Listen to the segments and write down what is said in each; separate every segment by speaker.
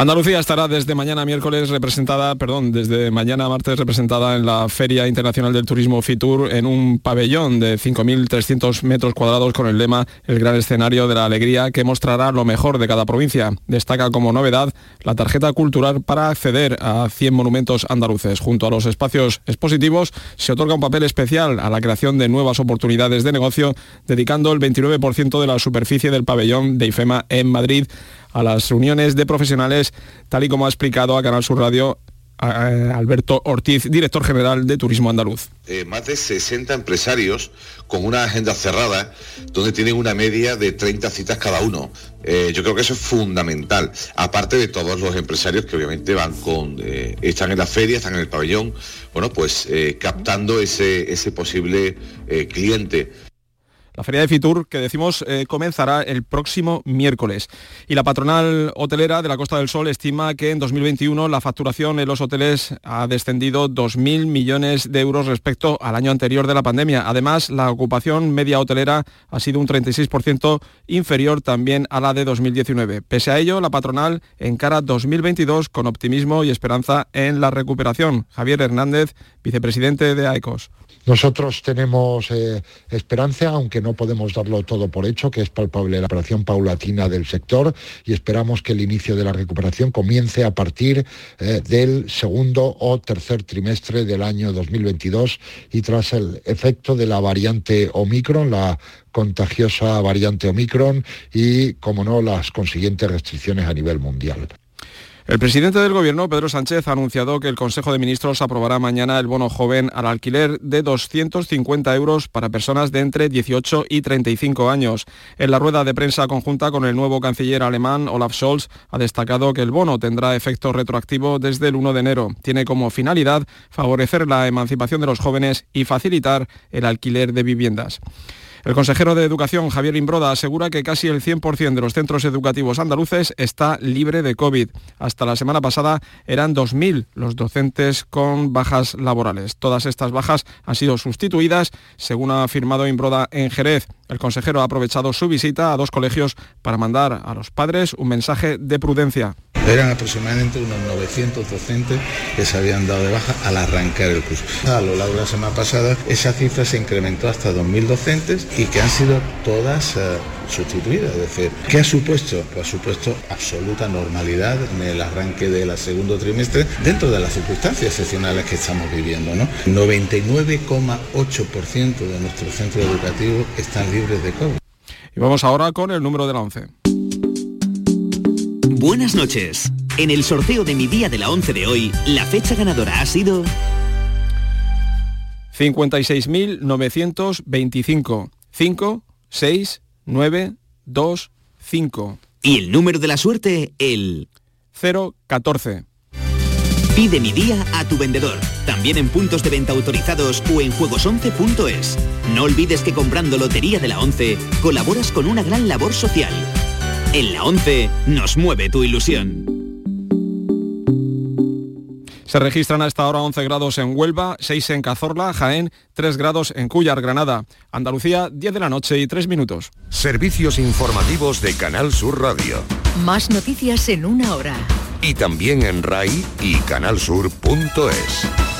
Speaker 1: Andalucía estará desde mañana miércoles representada, perdón, desde mañana martes representada en la Feria Internacional del Turismo Fitur en un pabellón de 5.300 metros cuadrados con el lema El gran escenario de la alegría que mostrará lo mejor de cada provincia. Destaca como novedad la tarjeta cultural para acceder a 100 monumentos andaluces. Junto a los espacios expositivos se otorga un papel especial a la creación de nuevas oportunidades de negocio, dedicando el 29% de la superficie del pabellón de IFEMA en Madrid a las reuniones de profesionales, tal y como ha explicado a Canal Sur Radio Alberto Ortiz, director general de Turismo Andaluz.
Speaker 2: Eh, más de 60 empresarios con una agenda cerrada, donde tienen una media de 30 citas cada uno. Eh, yo creo que eso es fundamental, aparte de todos los empresarios que obviamente van con, eh, están en la feria, están en el pabellón, bueno, pues captando ese, ese posible cliente.
Speaker 1: La feria de Fitur, que decimos, eh, comenzará el próximo miércoles. Y la patronal hotelera de la Costa del Sol estima que en 2021 la facturación en los hoteles ha descendido 2.000 millones de euros respecto al año anterior de la pandemia. Además, la ocupación media hotelera ha sido un 36% inferior también a la de 2019. Pese a ello, la patronal encara 2022 con optimismo y esperanza en la recuperación. Javier Hernández, vicepresidente de AECOS.
Speaker 3: Nosotros tenemos eh, esperanza, aunque no podemos darlo todo por hecho, que es palpable la operación paulatina del sector y esperamos que el inicio de la recuperación comience a partir eh, del segundo o tercer trimestre del año 2022 y tras el efecto de la variante Omicron, la contagiosa variante Omicron y, como no, las consiguientes restricciones a nivel mundial.
Speaker 1: El presidente del Gobierno, Pedro Sánchez, ha anunciado que el Consejo de Ministros aprobará mañana el bono joven al alquiler de 250 euros para personas de entre 18 y 35 años. En la rueda de prensa conjunta con el nuevo canciller alemán, Olaf Scholz, ha destacado que el bono tendrá efecto retroactivo desde el 1 de enero. Tiene como finalidad favorecer la emancipación de los jóvenes y facilitar el alquiler de viviendas. El consejero de Educación, Javier Imbroda, asegura que casi el 100% de los centros educativos andaluces está libre de COVID. Hasta la semana pasada eran 2.000 los docentes con bajas laborales. Todas estas bajas han sido sustituidas, según ha afirmado Imbroda en Jerez. El consejero ha aprovechado su visita a dos colegios para mandar a los padres un mensaje de prudencia.
Speaker 4: Eran aproximadamente unos 900 docentes que se habían dado de baja al arrancar el curso. A lo largo de la semana pasada esa cifra se incrementó hasta 2.000 docentes y que han sido todas eh, sustituidas. Es decir, ¿qué ha supuesto? Pues ha supuesto absoluta normalidad en el arranque del segundo trimestre dentro de las circunstancias excepcionales que estamos viviendo. ¿no? 99,8% de nuestros centros educativos están libres de COVID.
Speaker 1: Y vamos ahora con el número de la 11.
Speaker 5: Buenas noches. En el sorteo de mi día de la 11 de hoy, la fecha ganadora ha sido
Speaker 1: 56.925. 5, 6, 9, 2, 5.
Speaker 5: Y el número de la suerte, el
Speaker 1: 014.
Speaker 5: Pide mi día a tu vendedor, también en puntos de venta autorizados o en juegos11.es. No olvides que comprando Lotería de la 11 colaboras con una gran labor social. En la 11 nos mueve tu ilusión.
Speaker 1: Se registran a esta hora 11 grados en Huelva, 6 en Cazorla, Jaén, 3 grados en Cuyar, Granada. Andalucía, 10 de la noche y 3 minutos.
Speaker 6: Servicios informativos de Canal Sur Radio.
Speaker 7: Más noticias en una hora.
Speaker 6: Y también en RAI y canalsur.es.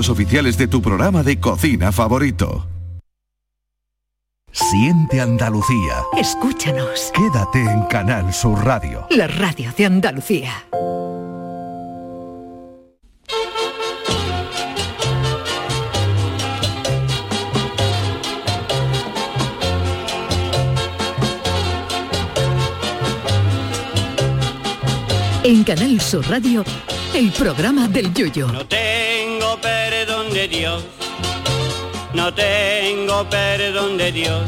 Speaker 8: oficiales de tu programa de cocina favorito. Siente Andalucía.
Speaker 7: Escúchanos.
Speaker 8: Quédate en Canal Sur Radio.
Speaker 7: La radio de Andalucía. En Canal Sur Radio el programa del Yoyo.
Speaker 9: No de Dios, no tengo perdón de Dios,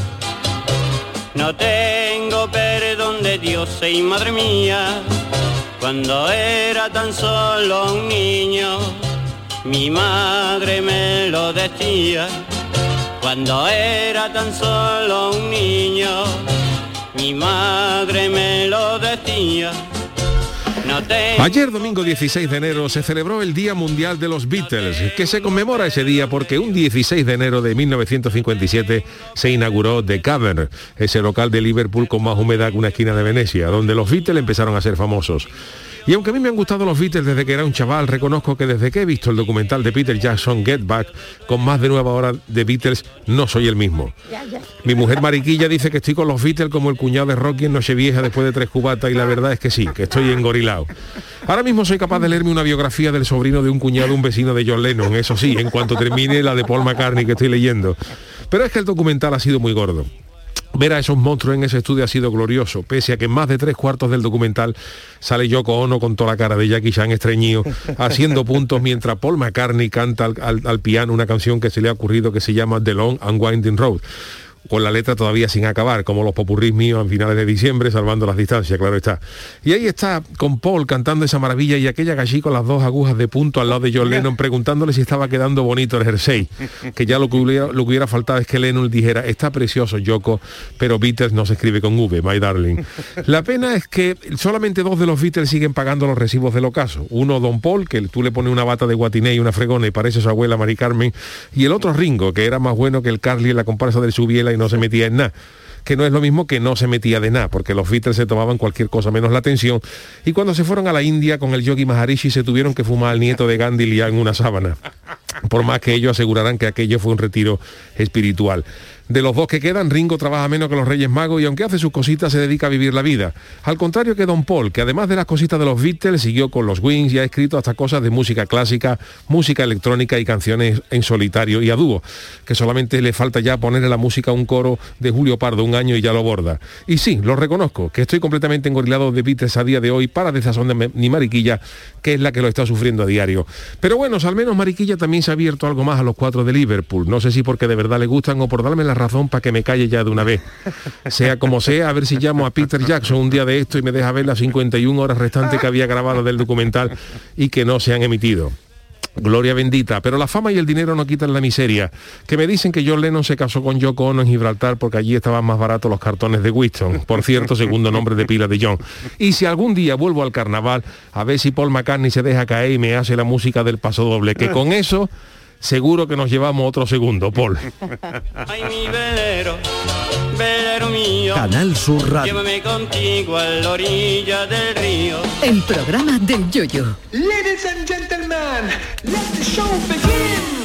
Speaker 9: no tengo perdón de Dios, y madre mía, cuando era tan solo un niño, mi madre me lo decía, cuando era tan solo un niño, mi madre me lo decía.
Speaker 10: Ayer, domingo 16 de enero, se celebró el Día Mundial de los Beatles, que se conmemora ese día porque un 16 de enero de 1957 se inauguró The Cavern, ese local de Liverpool con más humedad que una esquina de Venecia, donde los Beatles empezaron a ser famosos. Y aunque a mí me han gustado los Beatles desde que era un chaval, reconozco que desde que he visto el documental de Peter Jackson, Get Back, con más de nueva hora de Beatles, no soy el mismo. Mi mujer Mariquilla dice que estoy con los Beatles como el cuñado de Rocky en Nochevieja después de tres cubatas y la verdad es que sí, que estoy engorilado. Ahora mismo soy capaz de leerme una biografía del sobrino de un cuñado, un vecino de John Lennon, eso sí, en cuanto termine la de Paul McCartney que estoy leyendo. Pero es que el documental ha sido muy gordo. Ver a esos monstruos en ese estudio ha sido glorioso, pese a que en más de tres cuartos del documental sale Yoko Ono con toda la cara de Jackie Chan estreñido, haciendo puntos mientras Paul McCartney canta al, al- al piano una canción que se le ha ocurrido que se llama The Long and Winding Road con la letra todavía sin acabar, como los popurrís míos a finales de diciembre, salvando las distancias, claro está. Y ahí está con Paul cantando esa maravilla y aquella gallí con las dos agujas de punto al lado de John Lennon preguntándole si estaba quedando bonito el jersey, que ya lo que hubiera, lo que hubiera faltado es que Lennon dijera, está precioso Yoko, pero Beatles no se escribe con V, my darling. La pena es que solamente dos de los Beatles siguen pagando los recibos del ocaso. Uno, Don Paul, que tú le pones una bata de guatiné y una fregona y parece su abuela Mari Carmen, y el otro Ringo, que era más bueno que el Carly en la comparsa del Subiela no se metía en nada. Que no es lo mismo que no se metía de nada, porque los Beatles se tomaban cualquier cosa menos la atención, y cuando se fueron a la India con el yogi Maharishi se tuvieron que fumar al nieto de Gandhi liado en una sábana, por más que ellos aseguraran que aquello fue un retiro espiritual. De los dos que quedan, Ringo trabaja menos que los Reyes Magos y aunque hace sus cositas se dedica a vivir la vida. Al contrario que Don Paul, que además de las cositas de los Beatles, siguió con los Wings y ha escrito hasta cosas de música clásica, música electrónica y canciones en solitario y a dúo, que solamente le falta ya ponerle la música a un coro de Julio Pardo un año y ya lo borda. Y sí, lo reconozco, que estoy completamente engorilado de Beatles a día de hoy para desazón de mi Mariquilla, que es la que lo está sufriendo a diario. Pero bueno, al menos Mariquilla también se ha abierto algo más a los cuatro de Liverpool. No sé si porque de verdad le gustan o por darme la razón para que me calle ya de una vez. Sea como sea, a ver si llamo a Peter Jackson un día de esto y me deja ver las 51 horas restantes que había grabado del documental y que no se han emitido. Gloria bendita, pero la fama y el dinero no quitan la miseria. Que me dicen que John Lennon se casó con Yoko Ono en Gibraltar porque allí estaban más baratos los cartones de Winston, por cierto, segundo nombre de pila de John. Y si algún día vuelvo al carnaval, a ver si Paul McCartney se deja caer y me hace la música del paso doble, que con eso seguro que nos llevamos otro segundo, Paul.
Speaker 9: Ay, mi velero, velero mío.
Speaker 8: Canal Sur Radio.
Speaker 9: Llévame contigo a la orilla del río.
Speaker 7: El programa del Yoyo.
Speaker 11: Ladies and gentlemen, let the show begin.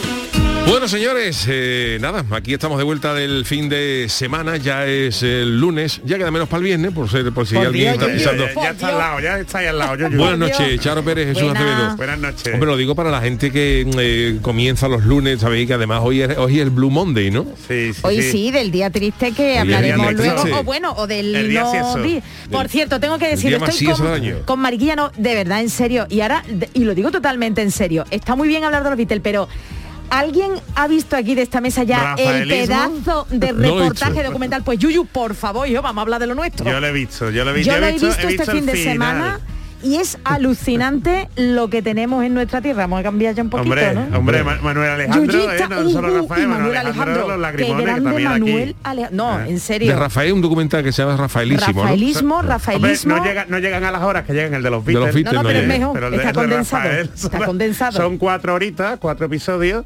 Speaker 10: Bueno, señores, eh, nada, aquí estamos de vuelta del fin de semana, ya es el lunes, ya queda menos para el viernes, por, ser, por si
Speaker 12: Por
Speaker 10: alguien
Speaker 12: Dios,
Speaker 10: está
Speaker 12: yo-
Speaker 10: pensando.
Speaker 12: ya, ya está al lado, ya está ahí al lado. yo- yo-
Speaker 10: Buenas noches, Charo Pérez, Jesús
Speaker 12: Buenas.
Speaker 10: Acevedo.
Speaker 12: Buenas noches.
Speaker 10: Hombre, lo digo para la gente que eh, comienza los lunes, sabéis que además hoy es, hoy es el Blue Monday, ¿no?
Speaker 12: Sí,
Speaker 13: Hoy sí, del día triste que
Speaker 10: día
Speaker 13: hablaremos
Speaker 10: triste.
Speaker 13: luego, o bueno, o del
Speaker 10: El día
Speaker 13: no
Speaker 10: sieso.
Speaker 13: di- Por cierto, tengo que decir,
Speaker 10: día más
Speaker 13: estoy
Speaker 10: sieso
Speaker 13: con,
Speaker 10: del año.
Speaker 13: con Mariquilla, no, de verdad, en serio, y ahora, de- y lo digo totalmente en serio, está muy bien hablar de los Beatles, pero ¿Alguien ha visto aquí de esta mesa ya el pedazo de
Speaker 12: he
Speaker 13: reportaje documental? Pues Yuyu, por favor, yo vamos a hablar de lo nuestro.
Speaker 12: Yo lo he visto, yo lo he visto.
Speaker 13: Yo lo he visto, este fin de
Speaker 12: final.
Speaker 13: semana y es alucinante lo que tenemos en nuestra tierra. Vamos a cambiar ya un poquito,
Speaker 12: Hombre,
Speaker 13: ¿no?
Speaker 12: hombre, Ma- Manuel Alejandro,
Speaker 13: Yuyita,
Speaker 12: eh, no solo
Speaker 13: uh,
Speaker 12: Rafael, Manuel Alejandro,
Speaker 13: Alejandro,
Speaker 12: los que
Speaker 13: grande. Manuel No, en serio.
Speaker 10: De Rafael, un documental que se llama Rafaelísimo,
Speaker 13: Rafaelismo,
Speaker 10: ¿no?
Speaker 13: Rafaelismo.
Speaker 12: Hombre, no, llega- no llegan a las horas que llegan el de los
Speaker 10: De los
Speaker 12: Beatles.
Speaker 10: Beatles No, no, no pero es llega.
Speaker 13: mejor,
Speaker 12: Pero el
Speaker 13: está
Speaker 12: de- de
Speaker 13: condensado,
Speaker 12: Rafael
Speaker 13: está condensado.
Speaker 12: Son cuatro horitas, cuatro episodios.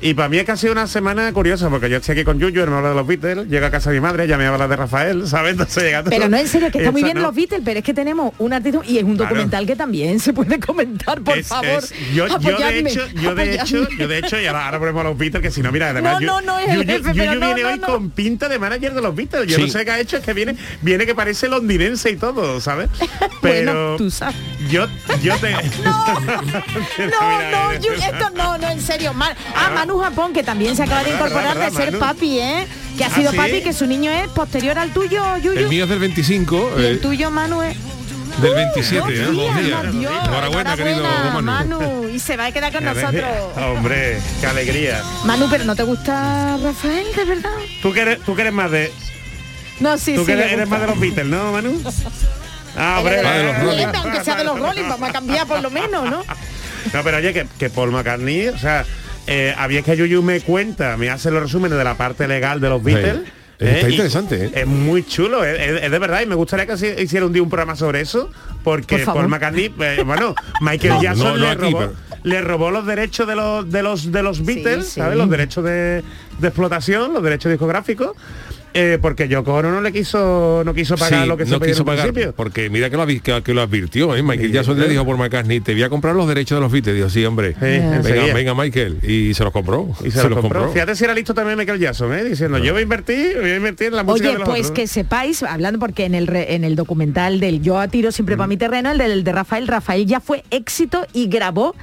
Speaker 12: Y para mí es que ha sido una semana curiosa, porque yo estoy aquí con Yuyu, hermano de los Beatles, llega a casa de mi madre, ya me habla de Rafael, ¿sabes? Entonces llega todo-
Speaker 13: Pero no, en serio, que está muy bien
Speaker 12: no.
Speaker 13: los Beatles, pero es que tenemos un artista y es un
Speaker 12: Claro.
Speaker 13: documental que también se puede comentar, por
Speaker 12: Es-
Speaker 13: favor.
Speaker 12: es- yo, yo de hecho, yo de hecho, yo de hecho, y ahora, ahora ponemos a los Beatles, que si no, mira, además,
Speaker 13: No, no, no es el jefe,
Speaker 12: Yuyu
Speaker 13: pero no,
Speaker 12: viene
Speaker 13: no,
Speaker 12: hoy
Speaker 13: no.
Speaker 12: con pinta de manager de los Beatles. Yo
Speaker 10: Sí.
Speaker 12: no sé qué ha hecho, es que viene, viene que parece londinense y todo, ¿sabes? Pero
Speaker 13: Bueno, tú sabes.
Speaker 12: Yo, yo te.
Speaker 13: No, no, Yu- esto no, no, en serio. Ma- ah, Manu Japón, que también se acaba de incorporar
Speaker 12: verdad,
Speaker 13: de ser
Speaker 12: Manu.
Speaker 13: papi, ¿eh? Que ha
Speaker 12: ¿Ah,
Speaker 13: sido
Speaker 12: sí?
Speaker 13: papi, que su niño es posterior al tuyo, Yuyu.
Speaker 10: El mío es del 25.
Speaker 13: Y
Speaker 10: eh,
Speaker 13: el tuyo, Manu, es...
Speaker 10: Del 27, ¿eh?
Speaker 13: Dios,
Speaker 10: Dos días.
Speaker 13: Dios,
Speaker 10: Enhorabuena, querido Manu.
Speaker 13: Manu. Y se va a quedar con nosotros.
Speaker 12: Hombre, qué alegría.
Speaker 13: Manu, pero ¿no te gusta Rafael, de verdad?
Speaker 12: Tú que eres, tú que eres más de.
Speaker 13: No, sí,
Speaker 12: tú
Speaker 13: sí.
Speaker 12: que eres, más de los Beatles, ¿no, Manu? Ah, hombre.
Speaker 10: Ah, de los Rolling.
Speaker 13: Aunque sea de los Rolling, vamos a cambiar por lo menos, ¿no?
Speaker 12: No, pero oye, que, que Paul McCartney, o sea, eh, había que Yuyu me cuenta, me hace los resúmenes de la parte legal de los Beatles.
Speaker 10: Está
Speaker 12: y
Speaker 10: interesante, ¿eh?
Speaker 12: Es muy chulo, es, de verdad, y me gustaría que se- hiciera un día un programa sobre eso, porque
Speaker 13: Por.
Speaker 12: Paul McCartney, eh, bueno, Michael
Speaker 10: No,
Speaker 12: Jackson
Speaker 10: no, no
Speaker 12: le,
Speaker 10: aquí,
Speaker 12: robó,
Speaker 10: pero-
Speaker 12: le robó los derechos de los de los de los Beatles,
Speaker 13: sí.
Speaker 12: ¿sabes? Los derechos de, de explotación, los derechos discográficos, eh, porque Yoko Ono no le quiso no quiso pagar
Speaker 10: Sí,
Speaker 12: lo que se
Speaker 10: no quiso pagar,
Speaker 12: principio.
Speaker 10: porque mira que lo, que, que lo advirtió, ¿eh? Michael Jackson le dijo por McCartney, te voy a comprar los derechos de los Beatles. Dijo, sí, hombre, venga, Michael. Y se los compró.
Speaker 12: Y se, los compró. Fíjate si era listo también Michael Jackson, ¿eh? diciendo, yo voy a invertir, voy a invertir en la música
Speaker 13: Oye,
Speaker 12: de los
Speaker 13: pues
Speaker 12: otros".
Speaker 13: que sepáis, hablando porque en el re- en el documental del Yo a tiro siempre
Speaker 12: Mm.
Speaker 13: para mi terreno, el del de Rafael, Rafael ya fue éxito y grabó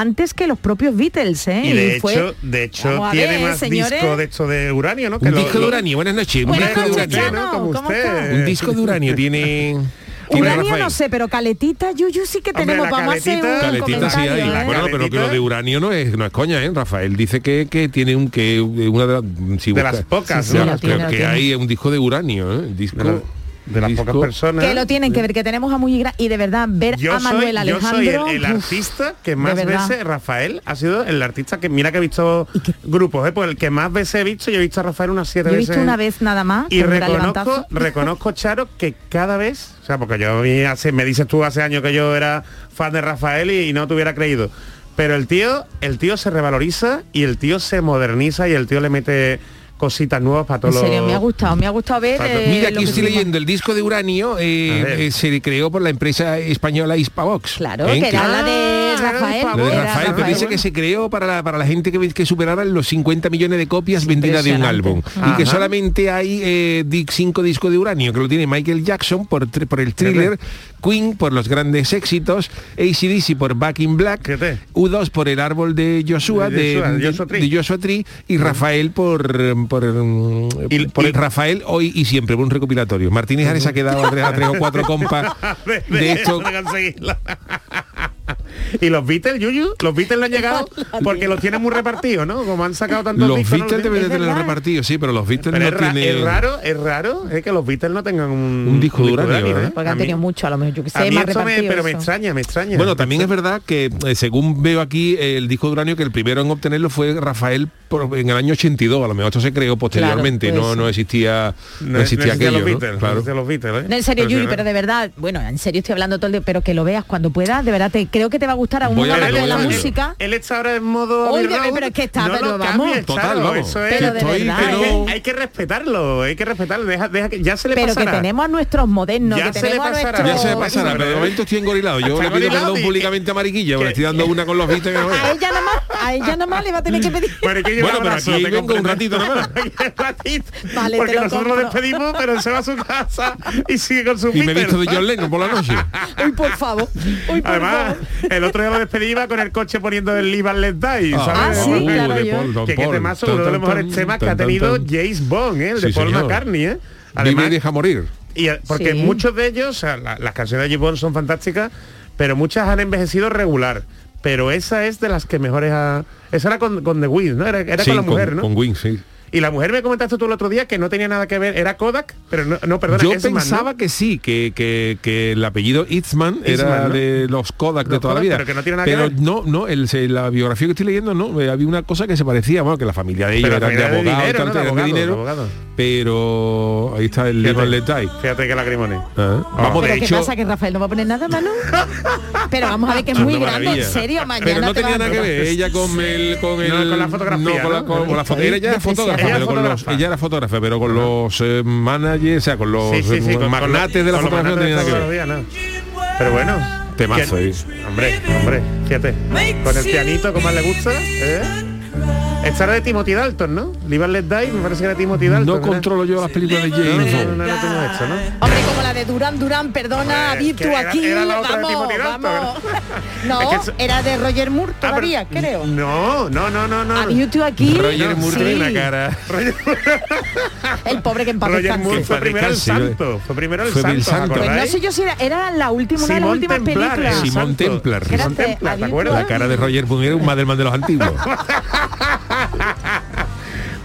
Speaker 13: antes que los propios Beatles, ¿eh?
Speaker 12: Y de
Speaker 13: fue-
Speaker 12: hecho, de hecho tiene
Speaker 13: ver,
Speaker 12: más
Speaker 13: señores.
Speaker 12: disco de esto de uranio, ¿no?
Speaker 10: Un
Speaker 12: lo-
Speaker 10: disco de
Speaker 12: lo-
Speaker 10: uranio, buenas noches. Un
Speaker 13: Buenas
Speaker 10: disco de uranio.
Speaker 13: Chano,
Speaker 12: como
Speaker 13: ¿cómo
Speaker 12: usted.
Speaker 13: está?
Speaker 10: Un disco de uranio tiene...
Speaker 13: Uranio no sé, pero caletita, Yuyu sí que
Speaker 12: Hombre,
Speaker 13: tenemos.
Speaker 12: la
Speaker 13: Vamos a hacer un
Speaker 12: caletita-
Speaker 10: Caletita sí hay.
Speaker 13: ¿eh?
Speaker 10: Bueno, pero que
Speaker 12: Caletita.
Speaker 10: lo de uranio no es, no es coña, ¿eh? Rafael dice que, que tiene un que una de, las- si
Speaker 12: De
Speaker 10: busca-
Speaker 12: las pocas,
Speaker 10: Sí,
Speaker 12: ¿no?
Speaker 13: Lo tiene,
Speaker 10: que,
Speaker 13: lo
Speaker 10: que
Speaker 13: tiene.
Speaker 10: hay un disco de uranio, ¿eh? Disco,
Speaker 12: de, la- de las
Speaker 10: disco-
Speaker 12: pocas personas.
Speaker 13: Que lo tienen que ver, que tenemos a muy gran y de verdad ver
Speaker 12: yo
Speaker 13: a Manuel
Speaker 12: soy, yo
Speaker 13: Alejandro.
Speaker 12: soy el, el
Speaker 13: uf,
Speaker 12: artista que más veces, Rafael, ha sido el artista que, mira que he visto grupos, ¿eh? pues el que más veces he visto, yo he visto a Rafael unas siete
Speaker 13: Yo he
Speaker 12: veces.
Speaker 13: visto una vez nada más.
Speaker 12: Y reconozco, reconozco, Charo, que cada vez, o sea, porque yo a mí hace, me dices tú hace años que yo era fan de Rafael y, y no te hubiera creído. Pero el tío, el tío se revaloriza y el tío se moderniza y el tío le mete cositas nuevas para
Speaker 13: En
Speaker 12: todos los.
Speaker 13: serio, me ha gustado, me ha gustado ver. Eh,
Speaker 10: Mira, aquí
Speaker 13: que
Speaker 10: estoy leyendo el disco de uranio, eh, eh, se creó por la empresa española Hispavox.
Speaker 13: Claro,
Speaker 10: ¿eh?
Speaker 13: que era la de
Speaker 12: Ah,
Speaker 13: Rafael.
Speaker 10: Lo de Rafael, pero dice que se creó para la, para la gente que, que superaran los 50 millones de copias vendidas de un álbum. Y que solamente hay eh, di- cinco discos de uranio, que lo tiene Michael Jackson por, por el thriller, Queen por los grandes éxitos, ACDC por Back in Black,
Speaker 12: Fíjate.
Speaker 10: U2 por el árbol de Joshua,
Speaker 12: De Joshua,
Speaker 10: de-
Speaker 12: Joshua Tree.
Speaker 10: de Joshua Tree, y Rafael por, por, mm,
Speaker 12: Y-
Speaker 10: por el
Speaker 12: y-
Speaker 10: Rafael hoy y siempre, por un recopilatorio. Martínez Ares ha quedado a tres, a tres o cuatro compas
Speaker 12: de,
Speaker 10: de esto.
Speaker 12: de. y los Beatles, Yuyu, los Beatles le han llegado porque los tienen muy repartidos, ¿no? Como han sacado tantos
Speaker 10: Los
Speaker 12: discos, ¿no?
Speaker 10: Beatles deben de tener repartidos, sí, pero los Beatles
Speaker 12: Pero
Speaker 10: no
Speaker 12: es, ra-
Speaker 10: tienen...
Speaker 12: es raro, es raro es que los Beatles no tengan un,
Speaker 10: Un disco de uranio, ¿eh?
Speaker 13: Porque
Speaker 12: A
Speaker 13: han tenido mucho, a lo mejor yo que
Speaker 12: a
Speaker 13: sé,
Speaker 12: mí
Speaker 13: más
Speaker 12: esto me,
Speaker 13: repartido
Speaker 12: pero me extraña, me extraña.
Speaker 10: Bueno, también es verdad que eh, según veo aquí el disco de uranio que el primero en obtenerlo fue Rafael por- en el año 82, a lo mejor esto se creó posteriormente,
Speaker 13: puede
Speaker 10: no, no existía no,
Speaker 12: no,
Speaker 10: existía
Speaker 12: existían
Speaker 10: aquello,
Speaker 12: los
Speaker 10: ¿no?
Speaker 12: Beatles, no
Speaker 10: Claro.
Speaker 12: existían los Beatles, ¿eh?
Speaker 13: No, en serio,
Speaker 12: Pero
Speaker 13: Yuyu,
Speaker 12: sí,
Speaker 13: pero de verdad, bueno, en serio estoy hablando todo el día, pero que lo veas cuando puedas, de verdad, te, creo que te va a gustar a un
Speaker 10: Voy a verlo,
Speaker 13: de la
Speaker 10: voy a verlo.
Speaker 13: música.
Speaker 12: Él está ahora en modo
Speaker 13: Oye,
Speaker 12: Road.
Speaker 13: pero es que está,
Speaker 12: no
Speaker 13: pero
Speaker 12: lo
Speaker 13: vamos.
Speaker 12: cambies,
Speaker 10: Total,
Speaker 12: Charo,
Speaker 10: vamos.
Speaker 12: Eso es,
Speaker 13: Pero de
Speaker 10: Estoy,
Speaker 13: verdad,
Speaker 10: pero-
Speaker 13: ¿eh?
Speaker 12: hay que respetarlo, hay que respetarlo. Deja, deja que ya se le
Speaker 13: Pero que tenemos a nuestros modernos,
Speaker 12: Ya
Speaker 13: que
Speaker 12: se le
Speaker 13: tenemos a
Speaker 12: pasará.
Speaker 13: nuestros...
Speaker 10: Ya se me pasará, pero de momento estoy engorilado. Yo le pido perdón públicamente a Mariquilla, porque
Speaker 12: que-
Speaker 10: estoy dando una con los Beatles. que no veas.
Speaker 13: A ella nada más, a ella nada más le va a tener que pedir.
Speaker 12: Bueno,
Speaker 10: pero aquí vengo un ratito nada más.
Speaker 12: Un ratito.
Speaker 13: Vale,
Speaker 12: Porque nosotros lo despedimos, pero él se va a su casa y sigue con su
Speaker 10: Y me he visto de John Lennon por la noche.
Speaker 13: Uy, por favor. Uy, por
Speaker 12: Además,
Speaker 13: favor.
Speaker 12: El otro día lo despedí iba con el coche poniendo el Live and Let Die, ¿sabes?
Speaker 13: Ah, sí,
Speaker 10: uh,
Speaker 13: claro,
Speaker 10: de
Speaker 13: yo.
Speaker 10: Paul, Don
Speaker 12: Que,
Speaker 10: Paul.
Speaker 12: temazo, uno de los mejores temas que ha tenido. James Bond, ¿eh? el de
Speaker 10: Sí,
Speaker 12: Paul
Speaker 10: señor.
Speaker 12: McCartney, ¿eh?
Speaker 10: Vive y
Speaker 12: Además,
Speaker 10: deja morir.
Speaker 12: y, porque
Speaker 13: Sí.
Speaker 12: muchos de ellos, o sea, la- las canciones de James Bond son fantásticas, pero muchas han envejecido regular. Pero esa es de las que mejores ha... Esa era con, con The Wiz, ¿no? Era, era
Speaker 10: Sí,
Speaker 12: con la mujer, ¿no?
Speaker 10: Con Wings, sí.
Speaker 12: Y la mujer me comentaste tú el otro día que no tenía nada que ver, era Kodak, pero no, no perdona,
Speaker 10: Yo
Speaker 12: Eastman, ¿no?
Speaker 10: pensaba que sí, que, que, que el apellido Eastman era
Speaker 12: Eastman, ¿no?
Speaker 10: de los Kodak de
Speaker 12: Los
Speaker 10: toda la
Speaker 12: Kodak,
Speaker 10: vida.
Speaker 12: pero que no tiene nada que
Speaker 10: Pero
Speaker 12: ver.
Speaker 10: no, no, el, la biografía que estoy leyendo, no, eh, había una cosa que se parecía, bueno, que la familia de ellos
Speaker 12: Pero
Speaker 10: de
Speaker 12: era de
Speaker 10: abogados,
Speaker 12: dinero,
Speaker 10: tal,
Speaker 12: ¿no? De
Speaker 10: de
Speaker 12: abogado,
Speaker 10: dinero,
Speaker 12: de abogado.
Speaker 10: pero ahí está el Let Die.
Speaker 12: Fíjate que lagrimones.
Speaker 10: Ah, Vamos,
Speaker 13: ¿Pero
Speaker 10: de
Speaker 13: qué
Speaker 10: hecho,
Speaker 13: pasa? ¿Que Rafael no va a poner nada, Manu? Pero vamos a ver que es
Speaker 10: es
Speaker 13: muy grande, en serio, mañana
Speaker 10: Pero no
Speaker 13: te
Speaker 10: tenía nada que ver ella con el con el
Speaker 12: No, con la fotografía,
Speaker 10: no, con la,
Speaker 12: ¿no?
Speaker 10: con la foto ella ya era
Speaker 13: Despreciable.
Speaker 10: Fotógrafa
Speaker 12: Ella
Speaker 10: pero con los ella era fotógrafa pero con los eh, managers o sea con los
Speaker 12: Sí, sí, sí,
Speaker 10: eh,
Speaker 12: con- con
Speaker 10: magnates
Speaker 12: los-
Speaker 10: de la
Speaker 12: con
Speaker 10: fotografía no tenía nada que ver
Speaker 12: no. Pero bueno.
Speaker 10: Temazo.
Speaker 12: Hombre, hombre, fíjate. Con el pianito como más le gusta, ¿eh? Esta era de Timothy Dalton, ¿no? Live and Let Die, me parece que era Timothy Dalton.
Speaker 10: No
Speaker 12: ¿verdad?
Speaker 10: controlo yo las películas de James
Speaker 12: no,
Speaker 10: Bond.
Speaker 12: no, no, no esto, ¿no?
Speaker 13: Hombre, como la de Durán Durán, perdona,
Speaker 12: que
Speaker 13: tú
Speaker 12: era-
Speaker 13: aquí,
Speaker 12: era la otra de
Speaker 13: vamos,
Speaker 12: Timothy Dalton,
Speaker 13: vamos. No,
Speaker 12: Es que
Speaker 13: era de Roger Moore
Speaker 12: Ah, pero-
Speaker 13: todavía, creo.
Speaker 12: No, no, no, no, no.
Speaker 13: A YouTube aquí.
Speaker 10: Roger Moore
Speaker 13: sí.
Speaker 10: tiene una cara.
Speaker 13: El pobre que en paz
Speaker 12: Roger. Moore fue primero el santo. Fue primero el
Speaker 10: Fue
Speaker 12: santo,
Speaker 10: el
Speaker 12: ¿os
Speaker 10: santo.
Speaker 13: Pues no sé yo si era, era la última, una de las
Speaker 12: Simón
Speaker 13: últimas
Speaker 12: Templar,
Speaker 13: películas.
Speaker 12: el
Speaker 10: Simón. Templar.
Speaker 12: Simón Templar, ¿te
Speaker 13: ¿a
Speaker 12: acuerdas?
Speaker 10: La cara de Roger Moore era un Madelman de los antiguos.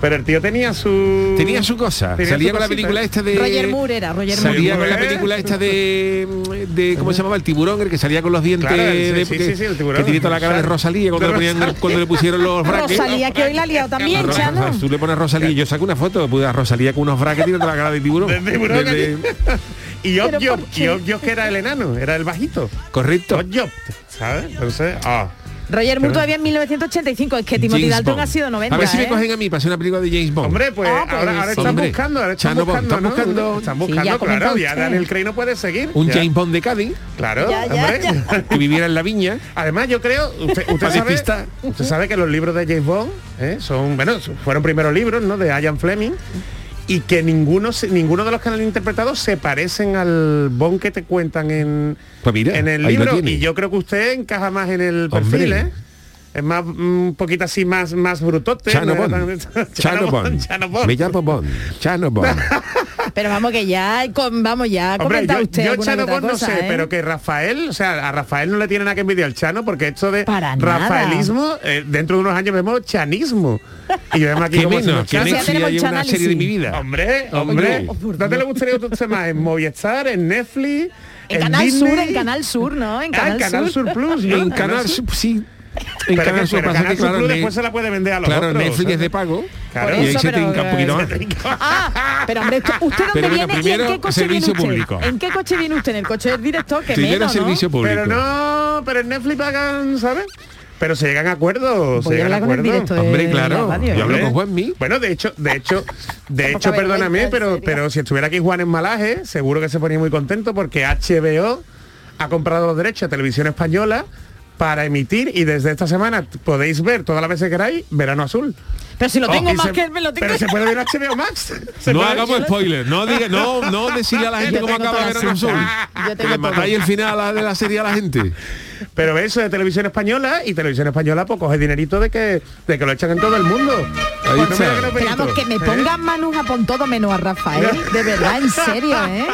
Speaker 12: Pero el tío tenía su...
Speaker 10: Tenía su cosa.
Speaker 12: Tenía
Speaker 10: Salía
Speaker 12: su
Speaker 10: con la película esta de...
Speaker 13: Roger Moore era, Roger Moore.
Speaker 10: Salía con la película esta de, de ¿cómo se llamaba? El tiburón, el que salía con los dientes
Speaker 12: Claro,
Speaker 10: de,
Speaker 12: sí,
Speaker 10: que,
Speaker 12: sí, sí, el tiburón.
Speaker 10: que tiene toda la cara de Rosalía cuando,
Speaker 12: De
Speaker 10: le, ponían-
Speaker 12: Rosalía.
Speaker 10: cuando le pusieron los brackets.
Speaker 13: Rosalía, que hoy la ha liado también,
Speaker 10: Ro-
Speaker 13: Chano.
Speaker 10: Tú le pones Rosalía, yo saco una foto, pues a Rosalía con unos brackets tiene toda la cara de tiburón.
Speaker 12: De tiburón
Speaker 10: De- de-
Speaker 12: Y y Job que era el enano, era el bajito.
Speaker 10: correcto.
Speaker 12: Job, ¿sabes? Entonces, ah.
Speaker 13: Roger Moore todavía en 1985, es que Timothy
Speaker 10: James
Speaker 13: Dalton
Speaker 10: Bond.
Speaker 13: ha sido 90.
Speaker 10: A ver si me
Speaker 13: ¿eh?
Speaker 10: cogen a mí para hacer una película de James Bond.
Speaker 12: Hombre, pues,
Speaker 13: Ah, pues,
Speaker 12: ahora, ahora están
Speaker 10: hombre.
Speaker 12: buscando, ahora están
Speaker 10: Chano Bond,
Speaker 12: buscando,
Speaker 10: están
Speaker 12: ¿no?
Speaker 10: buscando.
Speaker 12: Están
Speaker 13: Sí,
Speaker 12: buscando,
Speaker 13: ya
Speaker 12: claro, ya. Daniel Craig no puede seguir.
Speaker 10: Un
Speaker 12: ya.
Speaker 10: James Bond de Cádiz
Speaker 12: Claro,
Speaker 13: Ya,
Speaker 12: hombre.
Speaker 13: ya.
Speaker 10: que viviera en la viña.
Speaker 12: Además, yo creo, usted, usted sabe, usted sabe que los libros de James Bond ¿eh? son, bueno, fueron primeros libros, ¿no? De Ian Fleming y que ninguno ninguno de los que han interpretado se parecen al Bond que te cuentan en,
Speaker 10: Pues mira,
Speaker 12: en el libro y yo creo que usted encaja más en el
Speaker 10: Hombre.
Speaker 12: perfil, ¿eh? Es más un poquito así más más brutote.
Speaker 10: Chano
Speaker 12: ¿no?
Speaker 10: Bond.
Speaker 12: Chano.
Speaker 10: Me llamo Bond. Chano Bond.
Speaker 13: Pero vamos que ya, con, vamos ya,
Speaker 12: Hombre, yo,
Speaker 13: usted
Speaker 12: yo Chano Bond no sé,
Speaker 13: ¿eh?
Speaker 12: pero que Rafael, o sea, a Rafael no le tiene nada que envidiar al Chano, porque esto de
Speaker 13: Para
Speaker 12: rafaelismo, eh, dentro de unos años vemos chanismo. Y yo vemos aquí
Speaker 10: ¿Qué
Speaker 12: como
Speaker 10: menos?
Speaker 12: si
Speaker 10: Que
Speaker 12: no-
Speaker 13: ya
Speaker 10: Netflix
Speaker 13: tenemos
Speaker 10: haya una serie de mi vida.
Speaker 12: Hombre, hombre. ¿dónde le gustaría usted más? ¿En Movistar, en Netflix?
Speaker 13: En Canal
Speaker 12: Disney?
Speaker 13: Sur, en Canal Sur, ¿no? En
Speaker 12: Ah,
Speaker 13: Canal,
Speaker 12: en Canal Sur, Plus, ¿no?
Speaker 10: En Canal Sur, sí. En
Speaker 12: Pero,
Speaker 10: Canal
Speaker 12: que,
Speaker 10: Sur
Speaker 12: pero
Speaker 10: pasa
Speaker 12: Canal
Speaker 10: que
Speaker 12: Sur
Speaker 10: claro,
Speaker 12: Plus
Speaker 10: Ne-
Speaker 12: después se la puede vender a los
Speaker 10: claro,
Speaker 12: otros.
Speaker 10: Netflix
Speaker 12: ¿sabes?
Speaker 10: es de pago.
Speaker 12: Claro.
Speaker 10: Y ahí
Speaker 13: Eso,
Speaker 10: se te
Speaker 13: pero,
Speaker 10: hinca un poquito más.
Speaker 13: Ah, pero hombre, ¿usted dónde
Speaker 10: Pero bueno,
Speaker 13: viene y en qué coche
Speaker 10: servicio
Speaker 13: viene usted?
Speaker 10: público.
Speaker 13: ¿En qué coche viene usted? ¿En el coche del director? Que
Speaker 10: Primero
Speaker 13: menos, ¿no?
Speaker 10: servicio público.
Speaker 12: Pero no, pero en Netflix pagan, ¿sabes? Pero se llegan a acuerdos,
Speaker 13: Voy
Speaker 12: se llegan a acuerdos.
Speaker 10: Hombre, claro.
Speaker 13: radio,
Speaker 10: Yo
Speaker 13: ¿eh?
Speaker 10: hablo con Juanmi.
Speaker 12: Bueno, de hecho, de hecho, de hecho, perdóname, pero, pero si estuviera aquí Juan en Malaje, seguro que se ponía muy contento porque HBO ha comprado los derechos a televisión española para emitir y desde esta semana podéis ver todas las veces que queráis Verano Azul.
Speaker 13: Pero si lo
Speaker 12: Oh,
Speaker 13: tengo
Speaker 12: y
Speaker 13: más
Speaker 12: se-
Speaker 13: que me lo tengo.
Speaker 12: Pero se puede ver HBO Max. Se
Speaker 10: No hagamos spoiler, no diga, no, no decirle a la gente
Speaker 13: Yo
Speaker 10: cómo acaba Verano Azul. Que le matáis el final de la serie a la gente.
Speaker 12: Pero eso de televisión española y televisión española pues coge dinerito de que de que lo echan en todo el mundo.
Speaker 10: Ahí
Speaker 12: Pues no me
Speaker 13: que me
Speaker 12: ¿eh?
Speaker 13: pongan Manu Japón todo menos a Rafael. De verdad, en serio, ¿eh?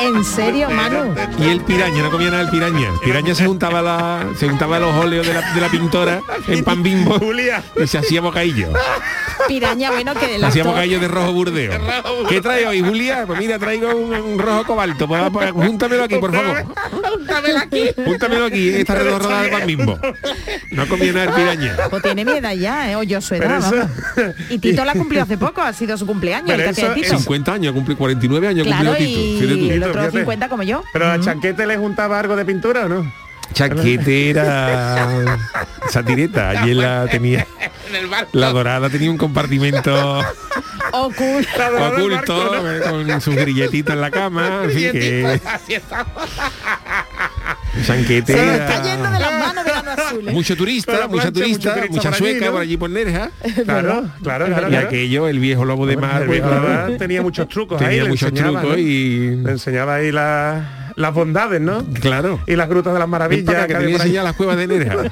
Speaker 13: En serio, Manu.
Speaker 10: Y el piraña, no comía nada el piraña. El piraña se juntaba la, se juntaba los óleos de la, de la pintora en pan bimbo
Speaker 12: Julia.
Speaker 10: y se hacía bocadillo.
Speaker 13: Piraña, bueno, que el
Speaker 10: Hacía bocadillo de rojo burdeo. ¿Qué trae hoy, Julia? Pues mira, traigo un, un rojo cobalto. Pues, pues, júntamelo aquí, por favor. Júntamelo aquí, esta redonda de pan bimbo. No comía nada el piraña.
Speaker 13: Pues tiene mi edad ya, ¿eh? O yo su edad,
Speaker 12: eso-.
Speaker 13: Y Tito la cumplió hace poco, ha sido su cumpleaños,
Speaker 12: Pero
Speaker 13: el que
Speaker 12: eso
Speaker 13: de Tito.
Speaker 10: 50 años, cumple 49 años
Speaker 13: Claro,
Speaker 10: cumplió Tito.
Speaker 13: Y el otro
Speaker 12: Fíjate.
Speaker 13: 50 como yo.
Speaker 12: Pero a Chanquete le juntaba algo de pintura o no?
Speaker 10: Chaquetera, satireta, y él la tenía. La dorada tenía un compartimento
Speaker 13: Oculto.
Speaker 10: oculto con sus grilletitos en la cama, fin, que
Speaker 12: Está.
Speaker 13: Se está yendo de las manos azul. ¿eh?
Speaker 10: Mucho turista,
Speaker 12: la
Speaker 10: mucha
Speaker 12: plancha,
Speaker 10: turista, mucha
Speaker 12: por allí,
Speaker 10: sueca
Speaker 12: ¿no?
Speaker 10: por allí por Nerja.
Speaker 12: Claro, claro, claro.
Speaker 10: Y
Speaker 12: claro.
Speaker 10: aquello, el viejo lobo de mar,
Speaker 12: El
Speaker 10: pues,
Speaker 12: viejo
Speaker 10: claro,
Speaker 12: Lavar tenía muchos trucos ahí,
Speaker 10: tenía
Speaker 12: le
Speaker 10: muchos trucos
Speaker 12: ¿no?
Speaker 10: y
Speaker 12: Le enseñaba ahí la- las bondades, ¿no?
Speaker 10: claro.
Speaker 12: Y las grutas de las maravillas.
Speaker 10: que
Speaker 12: que
Speaker 10: te
Speaker 12: por
Speaker 10: las cuevas de Nerja.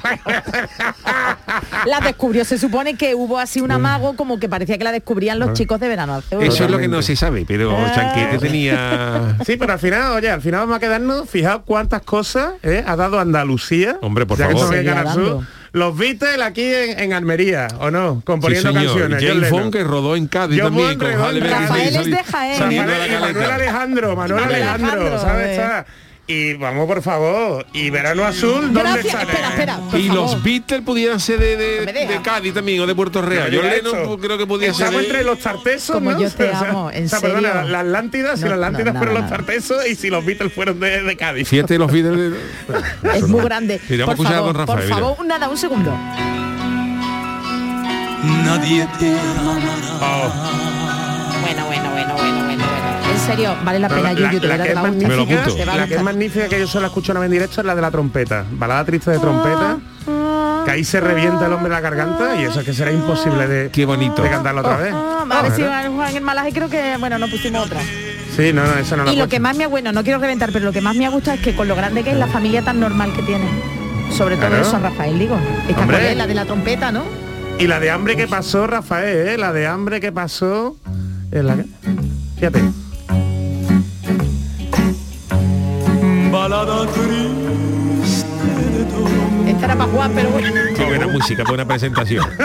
Speaker 13: La descubrió, se supone que hubo así un amago como que parecía que la descubrían los chicos de verano.
Speaker 10: Eso es lo que no se sabe, pero
Speaker 13: Ah.
Speaker 10: Chanquete tenía...
Speaker 12: Sí, pero al final, oye, al final vamos a quedarnos, fijaos cuántas cosas ¿eh? ha dado Andalucía.
Speaker 10: Hombre, por
Speaker 12: ya
Speaker 10: favor.
Speaker 12: Los Beatles aquí en, en Almería, ¿o no?
Speaker 10: Sí,
Speaker 12: Componiendo
Speaker 10: señor.
Speaker 12: canciones. Lennon.
Speaker 10: Bond que rodó en Cádiz
Speaker 12: John
Speaker 10: también con
Speaker 12: Rafael
Speaker 13: es de Jaén,
Speaker 12: Manuel. Alejandro, Manuel
Speaker 13: Manuel
Speaker 12: Alejandro,
Speaker 13: Alejandro,
Speaker 12: ¿sabes? Y vamos, por favor. Y Verano Azul, ¿dónde
Speaker 13: Gracias,
Speaker 12: sale?
Speaker 13: espera, espera. por
Speaker 10: Y
Speaker 13: favor.
Speaker 10: los Beatles pudieran ser de, de,
Speaker 13: No me deja.
Speaker 10: de Cádiz también o de Puerto Real.
Speaker 12: Diga
Speaker 10: Lennon creo que podía ser
Speaker 12: Estamos
Speaker 10: de-
Speaker 12: entre los tartesos,
Speaker 13: Como
Speaker 12: ¿no?
Speaker 13: yo te
Speaker 12: O sea,
Speaker 13: amo, en
Speaker 12: o sea, perdona,
Speaker 13: serio.
Speaker 12: la Atlántida, si
Speaker 13: No,
Speaker 12: la Atlántida
Speaker 13: no,
Speaker 12: fueron
Speaker 13: no,
Speaker 12: los
Speaker 13: no.
Speaker 12: tartesos y si los Beatles fueron de, de Cádiz.
Speaker 10: Fíjate los Beatles. de-
Speaker 13: Es muy grande.
Speaker 10: Mira, vamos
Speaker 13: por
Speaker 10: a escuchar
Speaker 13: favor,
Speaker 10: con Rafael,
Speaker 13: por
Speaker 10: mira.
Speaker 13: favor, nada, un segundo.
Speaker 14: Nadie te amará.
Speaker 13: Bueno, bueno, bueno, bueno, bueno, bueno. En serio, vale la pena,
Speaker 12: la, que es magnífica, la que es magnífica que yo solo escucho una vez en directo es la de la trompeta. Balada triste de trompeta. Que ahí se revienta el hombre la garganta y eso es que será imposible de,
Speaker 10: Qué bonito.
Speaker 12: de cantarlo otra vez.
Speaker 13: Ah, a ver si Juan el malaje creo que, bueno, no pusimos otra.
Speaker 12: Sí, no, no, eso no lo
Speaker 13: y lo que más me ha, bueno, no quiero reventar, pero lo que más me ha gustado es que con lo grande que es la familia tan normal que tiene. Sobre todo
Speaker 12: Claro.
Speaker 13: eso, Rafael, digo. Esta él, la de la trompeta, ¿no?
Speaker 12: Y la de hambre que pasó, Rafael, ¿eh? la de hambre que pasó. en la... Fíjate.
Speaker 14: Balada triste de todo.
Speaker 13: Esta era para Juan, pero bueno.
Speaker 10: Qué buena música, buena presentación.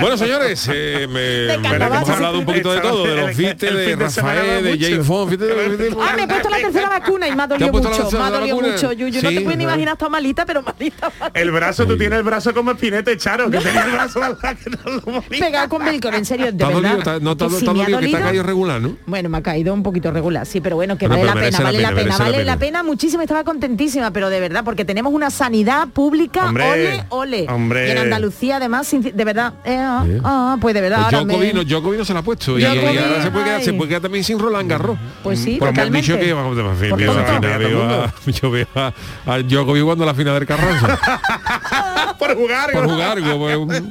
Speaker 10: bueno, señores, eh, me, que hemos hablado un poquito de todo, de los
Speaker 12: el
Speaker 10: de Rafael, de Bond. fíjate,
Speaker 13: Ah, me he puesto la tercera vacuna y me ha
Speaker 10: ¿Te has
Speaker 13: dolido mucho. Me ha dolido mucho, Yuyu. no
Speaker 10: Sí,
Speaker 13: te puedes ni
Speaker 10: ¿no?
Speaker 13: imaginar, está malita, pero malita. malita.
Speaker 12: El brazo, tú tienes el brazo como espinete, Charo, que tenía el brazo al lado, que no lo movía.
Speaker 13: Pegado con Belcor, en serio, de
Speaker 10: ¿Te ha
Speaker 13: verdad.
Speaker 10: ¿No
Speaker 13: me ha
Speaker 10: dolido que te ha caído regular, no?
Speaker 13: Bueno, me ha caído un poquito regular, sí, pero bueno, que vale la pena, vale la
Speaker 10: pena,
Speaker 13: vale la
Speaker 10: pena.
Speaker 13: pena muchísimo, estaba contentísima, pero de verdad, porque tenemos una sanidad pública,
Speaker 12: Hombre,
Speaker 13: ole, ole.
Speaker 12: hombre.
Speaker 13: Y en Andalucía, además, sin- de verdad, eh,
Speaker 10: Bien.
Speaker 13: ah, pues de verdad,
Speaker 10: Pues
Speaker 13: ahora me-
Speaker 10: Djokovic, no, Djokovic no se la ha puesto y, y ahora se puede, quedar, se puede quedar también sin Roland Garros.
Speaker 13: Pues sí,
Speaker 10: Porque han dicho que vamos, en fin,
Speaker 13: Por
Speaker 10: yo, a, yo veo a, a Djokovic jugando la final del Carranza.
Speaker 12: Por jugar,
Speaker 10: por jugar, un-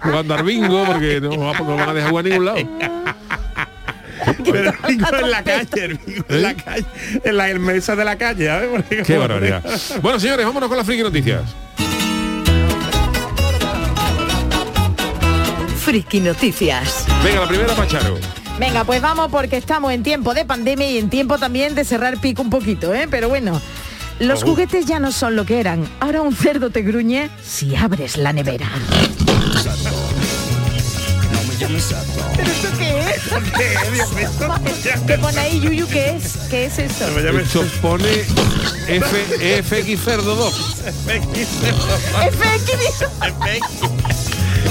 Speaker 10: jugando al bingo, porque no, no van a dejar jugar a ningún lado.
Speaker 12: Pero el bingo en la calle, el bingo en la calle, en la mesa de la calle, ¿sabes? Porque
Speaker 10: Qué barbaridad. Bueno, señores, vámonos con las friki noticias.
Speaker 7: Friki Noticias.
Speaker 10: Venga, la primera Pacharo.
Speaker 13: Venga, pues vamos porque estamos en tiempo de pandemia y en tiempo también de cerrar pico un poquito, ¿eh? Pero bueno, los juguetes ya no son lo que eran. Ahora un cerdo te gruñe si abres la nevera. ¿Pero esto qué es?
Speaker 12: ¿Qué, Dios mío?
Speaker 13: ¿Qué pone ahí, Yuyu? ¿Qué es? ¿Qué es eso?
Speaker 10: Esto pone F, FX Cerdo 2.
Speaker 13: FX.
Speaker 12: Eso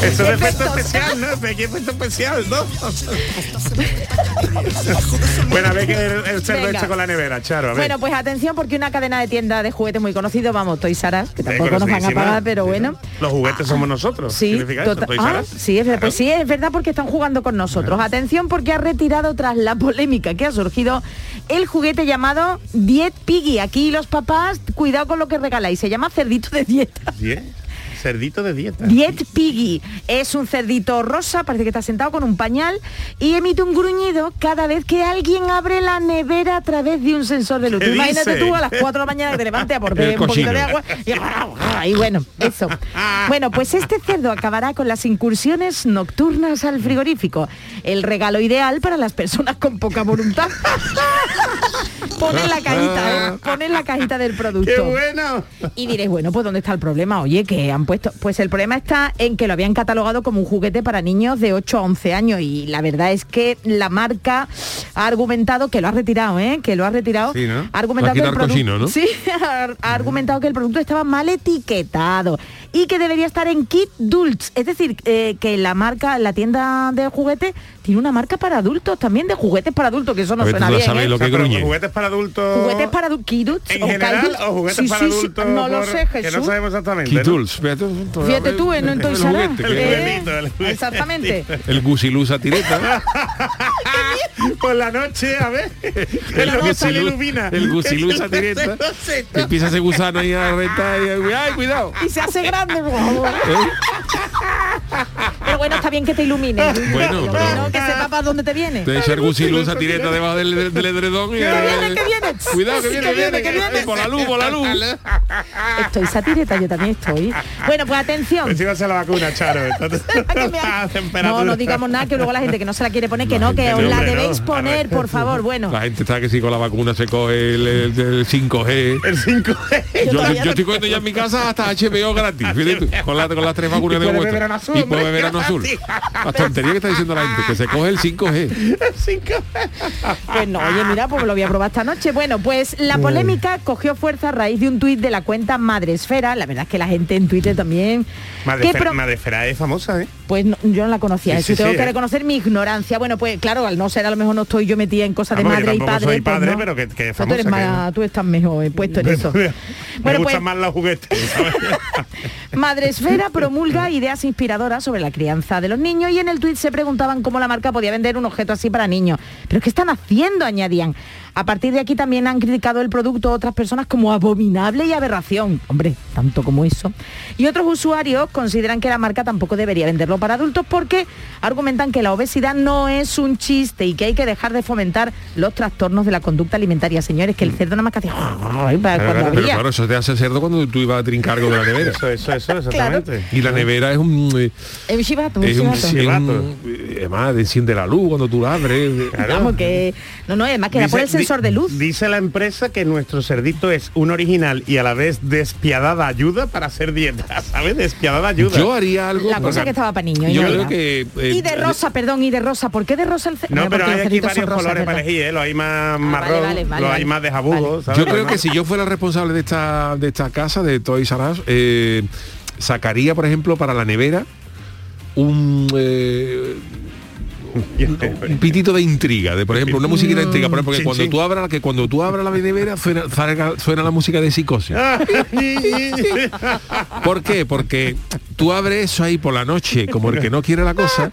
Speaker 12: es efecto especial, ¿no? Efecto efecto especial, ¿no? bueno, a ver que el, el cerdo
Speaker 13: Venga.
Speaker 12: hecho con la nevera, Charo, a ver.
Speaker 13: Bueno, pues atención porque una cadena de tiendas de juguetes muy conocido, vamos, Toys R Us, que tampoco nos van a pagar, pero bueno.
Speaker 12: Los juguetes somos nosotros.
Speaker 13: Sí,
Speaker 12: ¿Significa eso?
Speaker 13: tota-
Speaker 12: Toys
Speaker 13: ah,
Speaker 12: Us?
Speaker 13: sí, es, ver- pues sí, es verdad porque están jugando con nosotros. Atención porque ha retirado tras la polémica que ha surgido el juguete llamado Diet Piggy. Aquí los papás, cuidado con lo que regaláis. Se llama cerdito de dieta.
Speaker 12: Diez. Cerdito de dieta.
Speaker 13: Diet Piggy es un cerdito rosa, parece que está sentado con un pañal y emite un gruñido cada vez que alguien abre la nevera a través de un sensor de luz.
Speaker 12: ¿Qué
Speaker 13: Tú Imagínate
Speaker 12: dice?
Speaker 13: tú a las 4 de la mañana que te levantes a por beber un poquito de agua y, y bueno, eso. Bueno, pues este cerdo acabará con las incursiones nocturnas al frigorífico. El regalo ideal para las personas con poca voluntad. Pon en la cajita, ¿eh? Pon en la cajita del producto.
Speaker 12: ¡Qué bueno!
Speaker 13: Y diréis, bueno, pues ¿dónde está el problema? Oye, que han puesto... Pues el problema está en que lo habían catalogado como un juguete para niños de 8 a 11 años y la verdad es que la marca ha argumentado que lo ha retirado, ¿eh? Que lo ha retirado.
Speaker 10: Sí, ¿no?
Speaker 13: Ha argumentado que el. Sí, ha, ha argumentado que el producto estaba mal etiquetado y que debería estar en kit dulce. Es decir, eh, que la marca, la tienda de juguetes, tiene una marca para adultos, también de juguetes para adultos, que eso no suena bien,
Speaker 10: sabes
Speaker 13: ¿eh?
Speaker 10: lo que gruñe.
Speaker 12: juguetes para adultos.
Speaker 13: Juguetes para adultos,
Speaker 12: en
Speaker 13: o
Speaker 12: general
Speaker 13: kaiduts.
Speaker 12: o juguetes
Speaker 13: Sí,
Speaker 12: para
Speaker 13: sí, sí,
Speaker 12: adultos.
Speaker 13: No lo sé,
Speaker 12: Que no
Speaker 13: Jesús.
Speaker 12: sabemos exactamente.
Speaker 10: Fíjate,
Speaker 13: Fíjate tú, en
Speaker 10: el
Speaker 12: El
Speaker 10: que-
Speaker 13: ¿eh?
Speaker 12: el.
Speaker 13: Exactamente.
Speaker 10: El gusilusa tireta.
Speaker 12: Por la noche, a ver. Que sale ilumina.
Speaker 10: El gusilusa tireta. Empieza ese gusano ahí a retar y ay, cuidado.
Speaker 13: Y se hace grande. por favor. Pero bueno, está bien que te ilumine.
Speaker 10: Bueno, pero-
Speaker 13: que sepa para dónde te viene.
Speaker 10: Te echa el gusilusa tireta debajo del, del, del edredón y
Speaker 13: Que viene, que viene.
Speaker 10: Cuidado, que viene,
Speaker 13: Que viene, que viene.
Speaker 10: Por la luz, por la luz.
Speaker 13: Estoy satireta, yo también estoy. Bueno, pues atención.
Speaker 12: Pues iba a ser la vacuna, Charo.
Speaker 13: No, no digamos nada, que luego la gente que no se la quiere poner, que no, que os la
Speaker 10: hombre,
Speaker 13: debéis
Speaker 12: no.
Speaker 13: poner, por favor. Bueno,
Speaker 10: La gente está que si con la vacuna se coge el, el- el 5G.
Speaker 12: El 5
Speaker 10: Yo, yo,
Speaker 13: todavía
Speaker 10: yo estoy cogiendo ya en mi casa hasta HBO gratis, con, la- con las tres vacunas
Speaker 12: Y
Speaker 10: de vuelta. y puede beber en azul. La tontería que está diciendo la gente, que se coge el 5G.
Speaker 13: pues no, oye, mira, pues lo voy a probar esta noche. Bueno, pues la polémica cogió fuerza a raíz de un tuit de la cuenta Madresfera. La verdad es que la gente en Twitter también.
Speaker 12: Madre,
Speaker 13: que pro-
Speaker 12: Madrefera es famosa, ¿eh?
Speaker 13: Pues no- yo no la conocía,
Speaker 12: Sí,
Speaker 13: eso
Speaker 12: sí,
Speaker 13: tengo
Speaker 12: sí,
Speaker 13: que
Speaker 12: ¿eh?
Speaker 13: reconocer mi ignorancia. Bueno, pues claro, al no ser a lo mejor no estoy yo metida en cosas de
Speaker 12: Vamos, yo
Speaker 13: madre y padre.
Speaker 12: soy
Speaker 13: pues
Speaker 12: padre,
Speaker 13: no.
Speaker 12: pero que- que es
Speaker 13: Pues tú, eres
Speaker 12: famosa, que
Speaker 13: más- tú estás mejor eh, puesto en eso.
Speaker 12: Me
Speaker 13: Bueno,
Speaker 12: gustan
Speaker 13: pues
Speaker 12: más los juguetes.
Speaker 13: Madresfera promulga ideas inspiradoras sobre la crianza de los niños y en el tuit se preguntaban cómo la marca podía vender un objeto así para niños. Pero ¿qué están haciendo? añadían. A partir de aquí también han criticado el producto otras personas como abominable y aberración. Hombre, tanto como eso. Y otros usuarios consideran que la marca tampoco debería venderlo para adultos porque argumentan que la obesidad no es un chiste y que hay que dejar de fomentar los trastornos de la conducta alimentaria. Señores, que el cerdo nada más que hacía...
Speaker 10: Claro, pero claro, eso te hace cerdo cuando tú ibas a trincar algo de la nevera.
Speaker 12: Eso, eso, eso, exactamente.
Speaker 10: Y la nevera es un...
Speaker 13: Es un chivato, un
Speaker 10: es un,
Speaker 13: chivato.
Speaker 10: es un- eh, además, enciende la luz cuando tú la abres.
Speaker 13: Vamos, que... No, no, además que era por el sensor de luz.
Speaker 12: Dice la empresa que nuestro cerdito es un original y a la vez despiadada ayuda para hacer dieta, ¿sabes? Despiadada ayuda.
Speaker 10: Yo haría algo...
Speaker 13: La cosa que estaba para niños.
Speaker 10: Yo creo que... eh,
Speaker 13: y de rosa, perdón, y de rosa. ¿Por qué de rosa el cerdo?
Speaker 12: No, pero hay aquí varios
Speaker 13: rosas,
Speaker 12: colores para elegir, ¿eh? Los hay más marrón,
Speaker 13: vale, vale,
Speaker 12: los hay
Speaker 13: vale.
Speaker 12: más de jabugo, ¿sabes?
Speaker 10: Yo creo que si yo fuera responsable de esta de esta casa de Toys R Us, eh, sacaría, por ejemplo, para la nevera un eh, un pitito de intriga, de por ejemplo, una musiquita de intriga, por ejemplo, que cuando tú abras que cuando tú abras la nevera suena, suena la música de psicosis. ¿Por qué? Porque tú abres eso ahí por la noche, como el que no quiere la cosa,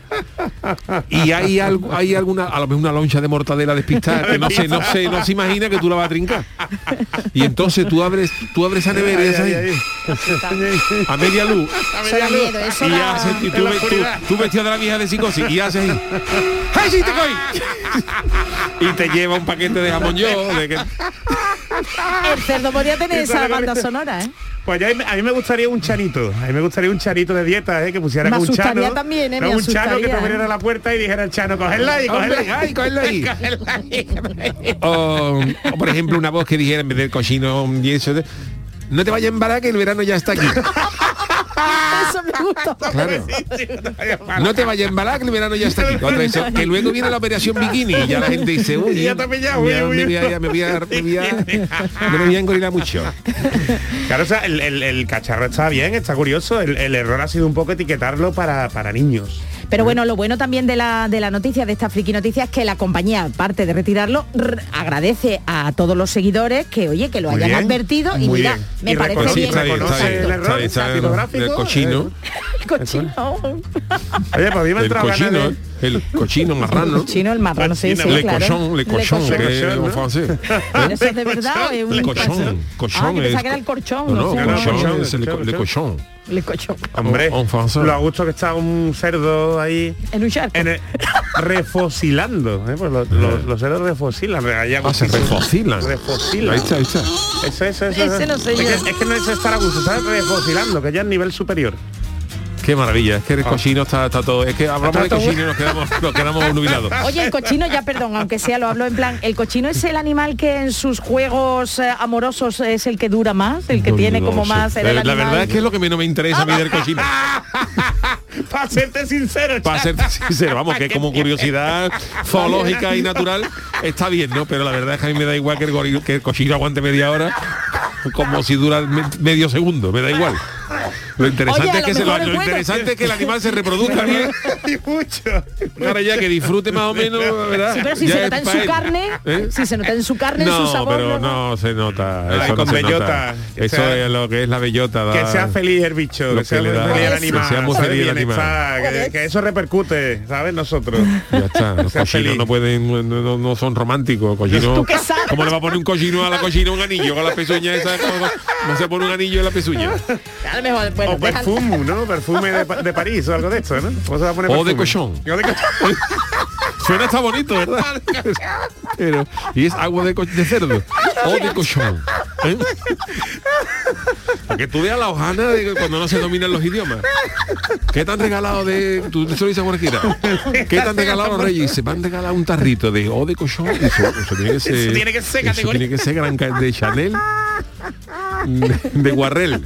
Speaker 10: y hay algo, hay alguna, a lo mejor una loncha de mortadela despistada que no se, no se, no se imagina que tú la vas a trincar. Y entonces tú abres, tú abres esa nevera y
Speaker 12: Ay,
Speaker 10: esa
Speaker 12: ay,
Speaker 10: ahí,
Speaker 12: ay.
Speaker 10: a media luz.
Speaker 13: Miedo,
Speaker 10: Y, haces- tú, tú vestido de la vieja de psicosis y haces ahí. ¡Ay, sí, te coy! y te lleva un paquete de jamón yo, de que
Speaker 13: El cerdo podía tener esa banda sonora, ¿eh?
Speaker 12: Pues ya a mí me gustaría un chanito, a mí me gustaría un chanito de dieta, ¿eh? que pusiera
Speaker 13: Me
Speaker 12: con un
Speaker 13: asustaría
Speaker 12: chano.
Speaker 13: también, ¿eh?
Speaker 12: no,
Speaker 13: Me
Speaker 12: un chano que te abriera
Speaker 13: ¿eh?
Speaker 12: la puerta y dijera el chano,
Speaker 10: Hombre,
Speaker 12: cogerla
Speaker 10: ay, cógela ahí. O, o, por ejemplo una voz que dijera en vez del cochino y eso de, no te vayas a embarar que el verano ya está aquí.
Speaker 13: Eso me gusta.
Speaker 10: Claro. No te vayas a embalar que el verano ya está aquí. Otra eso, que luego viene la operación bikini y ya la gente dice, uy,
Speaker 12: Ya
Speaker 10: me voy a, me voy a, me voy a- me voy a engorilar mucho.
Speaker 12: Claro, o sea, el, el- el cacharro está bien, está curioso. El, el error ha sido un poco etiquetarlo para, para niños.
Speaker 13: Pero bueno, lo bueno también de la, de la noticia, de esta friki noticia, es que la compañía, aparte de retirarlo, agradece a todos los seguidores que, oye, que lo
Speaker 12: Muy
Speaker 13: hayan
Speaker 12: bien,
Speaker 13: advertido y mira,
Speaker 12: bien.
Speaker 13: me
Speaker 12: Y
Speaker 13: parece bien.
Speaker 10: está bien, está
Speaker 12: reconoce
Speaker 10: bien,
Speaker 12: el error
Speaker 10: está bien, está bien.
Speaker 12: tipográfico,
Speaker 10: El cochino,
Speaker 13: El cochino.
Speaker 12: Oye, pues a mí me
Speaker 10: el cochino,
Speaker 12: de-
Speaker 10: el cochino marrano.
Speaker 13: El chino, el marrano, sí, sí,
Speaker 10: Le
Speaker 13: claro.
Speaker 10: cochon, le cochon, que es
Speaker 12: ¿no?
Speaker 10: francés.
Speaker 13: ¿Pero eso es de verdad o es un
Speaker 10: Le cochon,
Speaker 13: Ah,
Speaker 10: cochon
Speaker 13: pensaba
Speaker 10: es-
Speaker 13: que era el corchón.
Speaker 10: No,
Speaker 13: no
Speaker 10: no, cochon, es el
Speaker 12: cochon, Hombre, lo a gusto que está un cerdo ahí
Speaker 13: En un charco.
Speaker 12: en el- refosilando. ¿eh? Pues los, los- los cerdos refosilan.
Speaker 10: Ah, se refocilan.
Speaker 12: Refosilan.
Speaker 10: Ahí está, ahí está.
Speaker 12: Eso, eso, eso,
Speaker 13: Ese no sé
Speaker 12: es,
Speaker 13: yo.
Speaker 12: que, es que no es estar a gusto, está refosilando, que ya es nivel superior.
Speaker 10: Qué maravilla, es que el cochino está, está todo. Es que hablamos de cochino y nos quedamos, nos quedamos nubilados.
Speaker 13: Oye, el cochino, ya perdón, aunque sea, lo hablo en plan, el cochino es el animal que en sus juegos eh, amorosos es el que dura más, el que
Speaker 10: No,
Speaker 13: tiene
Speaker 10: no
Speaker 13: como más... el
Speaker 10: La, verdad es que es lo que menos me interesa a mí del cochino.
Speaker 12: Para serte sincero,
Speaker 10: Para ser sincero, vamos, que como curiosidad zoológica y natural está bien, ¿no? Pero la verdad es que a mí me da igual que el, goril- que el cochino aguante media hora, como si dura me- medio segundo, me da igual. Lo interesante
Speaker 13: Oye,
Speaker 10: es que se lo, lo
Speaker 13: bueno.
Speaker 10: interesante es que el animal se reproduzca bien.
Speaker 12: y mucho.
Speaker 10: Ahora ya que disfrute más o menos, ¿verdad?
Speaker 13: Sí, pero si
Speaker 10: Ya
Speaker 13: se nota en su
Speaker 10: él.
Speaker 13: carne,
Speaker 10: ¿Eh?
Speaker 13: si se nota en su carne, en su
Speaker 10: No,
Speaker 13: sabor.
Speaker 10: pero
Speaker 13: luego-
Speaker 10: no se nota.
Speaker 12: Ay,
Speaker 10: Eso
Speaker 12: con
Speaker 10: no se
Speaker 12: bellota,
Speaker 10: nota.
Speaker 12: que
Speaker 10: Eso
Speaker 12: sea-
Speaker 10: es lo que es la bellota. da-
Speaker 12: Que sea feliz el bicho, que
Speaker 10: que
Speaker 12: sea
Speaker 10: le
Speaker 12: muy
Speaker 10: da-
Speaker 12: feliz el
Speaker 10: que
Speaker 12: animal,
Speaker 10: sea muy feliz el
Speaker 12: Bienestar, que, que eso repercute, ¿sabes? Nosotros.
Speaker 10: Ya está, los cochinos no pueden, no, no- no son románticos. Cochino,
Speaker 13: ¿Tú qué sabes?
Speaker 10: ¿Cómo le va a poner un cochino a la cochina un anillo con la pezuña esa? ¿Cómo- No se pone un anillo en la pezuña.
Speaker 13: A lo mejor, bueno,
Speaker 12: o perfume, ¿no? Perfume de, de París o algo de esto, ¿no? ¿Cómo se va a poner
Speaker 10: O de cochón.
Speaker 12: O de cochón.
Speaker 10: Suena está bonito, ¿verdad? Pero, y es agua de, co- de cerdo o de cochón. ¿eh? Para que tú veas la hojana de cuando no se dominan los idiomas. ¿Qué te han regalado de... Tú se lo dices a cualquiera. ¿Qué te han regalado los reyes? Se van a regalar un tarrito de o de cochón. Eso, eso tiene que ser...
Speaker 12: Eso tiene que ser
Speaker 10: eso
Speaker 12: categoría.
Speaker 10: tiene que ser gran de Chanel. De, de Guarrel.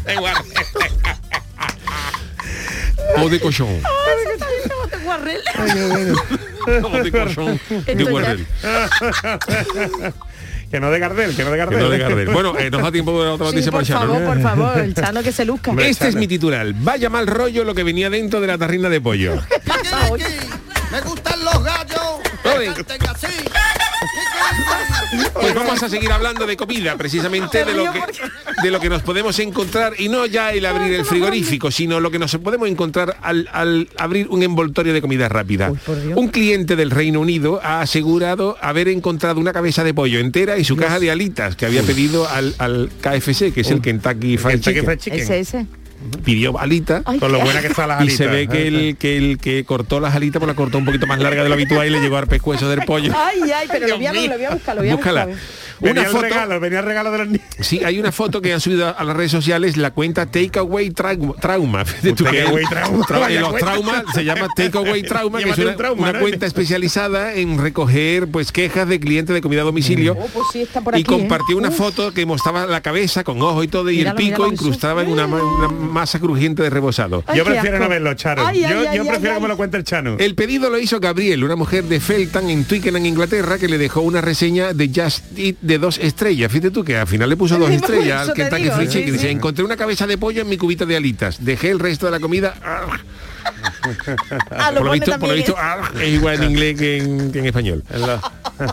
Speaker 10: O de cochón.
Speaker 13: Guarrel.
Speaker 10: O de cochón. De Guarrel.
Speaker 12: Que no de Gardel, que no de
Speaker 10: Que
Speaker 12: Gardel.
Speaker 10: no de Gardel. Bueno, eh, nos da tiempo de otra
Speaker 13: Sí,
Speaker 10: noticia
Speaker 13: por
Speaker 10: para Chano,
Speaker 13: favor,
Speaker 10: ¿no?
Speaker 13: por favor, el chano que se luzca.
Speaker 10: Este es mi titular. Vaya mal rollo lo que venía dentro de la tarrina de pollo.
Speaker 15: Me gustan los gallos.
Speaker 10: Pues vamos a seguir hablando de comida, precisamente de lo que de lo que nos podemos encontrar y no ya el abrir el frigorífico, sino lo que nos podemos encontrar al, al abrir un envoltorio de comida rápida. Un cliente del Reino Unido ha asegurado haber encontrado una cabeza de pollo entera y su caja de alitas que había pedido al, al KFC, que es el Kentucky Fried
Speaker 12: Kentucky
Speaker 10: Chicken.
Speaker 12: Fried Chicken.
Speaker 13: Ese, ese.
Speaker 10: Pidió alitas
Speaker 13: Ay,
Speaker 12: Con lo buena que están las
Speaker 10: y
Speaker 12: alitas.
Speaker 10: se ve que el, que el que cortó las alitas pues la cortó un poquito más larga de lo habitual y le llegó al pescuezo del pollo
Speaker 13: Ay, ay, pero lo voy, a, lo voy a buscar, lo voy a
Speaker 10: Búscala.
Speaker 13: buscar.
Speaker 12: Venía
Speaker 10: Una
Speaker 12: el
Speaker 10: foto,
Speaker 12: regalo, venía el regalo de los niños.
Speaker 10: sí, hay una foto que han subido a las redes sociales la cuenta Takeaway Trauma. trauma. Tú que
Speaker 12: Takeaway Trauma,
Speaker 10: tra- los traumas se llama Takeaway Trauma, que es una,
Speaker 12: un trauma,
Speaker 10: una
Speaker 12: ¿no?
Speaker 10: cuenta especializada en recoger pues quejas de clientes de comida a domicilio.
Speaker 13: Oh, pues sí, está por
Speaker 10: y
Speaker 13: aquí, ¿eh?
Speaker 10: compartió una
Speaker 13: Uf.
Speaker 10: foto que mostraba la cabeza con ojo y todo y
Speaker 13: Míralo,
Speaker 10: el pico
Speaker 13: míralo,
Speaker 10: incrustado en una, ma- una masa crujiente de rebozado.
Speaker 13: Ay,
Speaker 12: Yo prefiero no verlo, Charo.
Speaker 13: Ay,
Speaker 12: yo
Speaker 13: ay,
Speaker 12: yo
Speaker 13: ay,
Speaker 12: prefiero
Speaker 13: ay.
Speaker 12: que me lo cuente el Chano.
Speaker 10: El pedido lo hizo Gabriel, una mujer de Felton en Twickenham, Inglaterra, que le dejó una reseña de Just Eat de dos estrellas. Fíjate tú que al final le puso dos estrellas al Kentucky Fried Chicken. Encontré una cabeza de pollo en mi cubita de alitas. Dejé el resto de la comida. arg".
Speaker 13: Ah, lo
Speaker 10: por lo
Speaker 13: pone
Speaker 10: visto, por lo
Speaker 13: también.
Speaker 10: visto arg, es igual en inglés que en, que en español.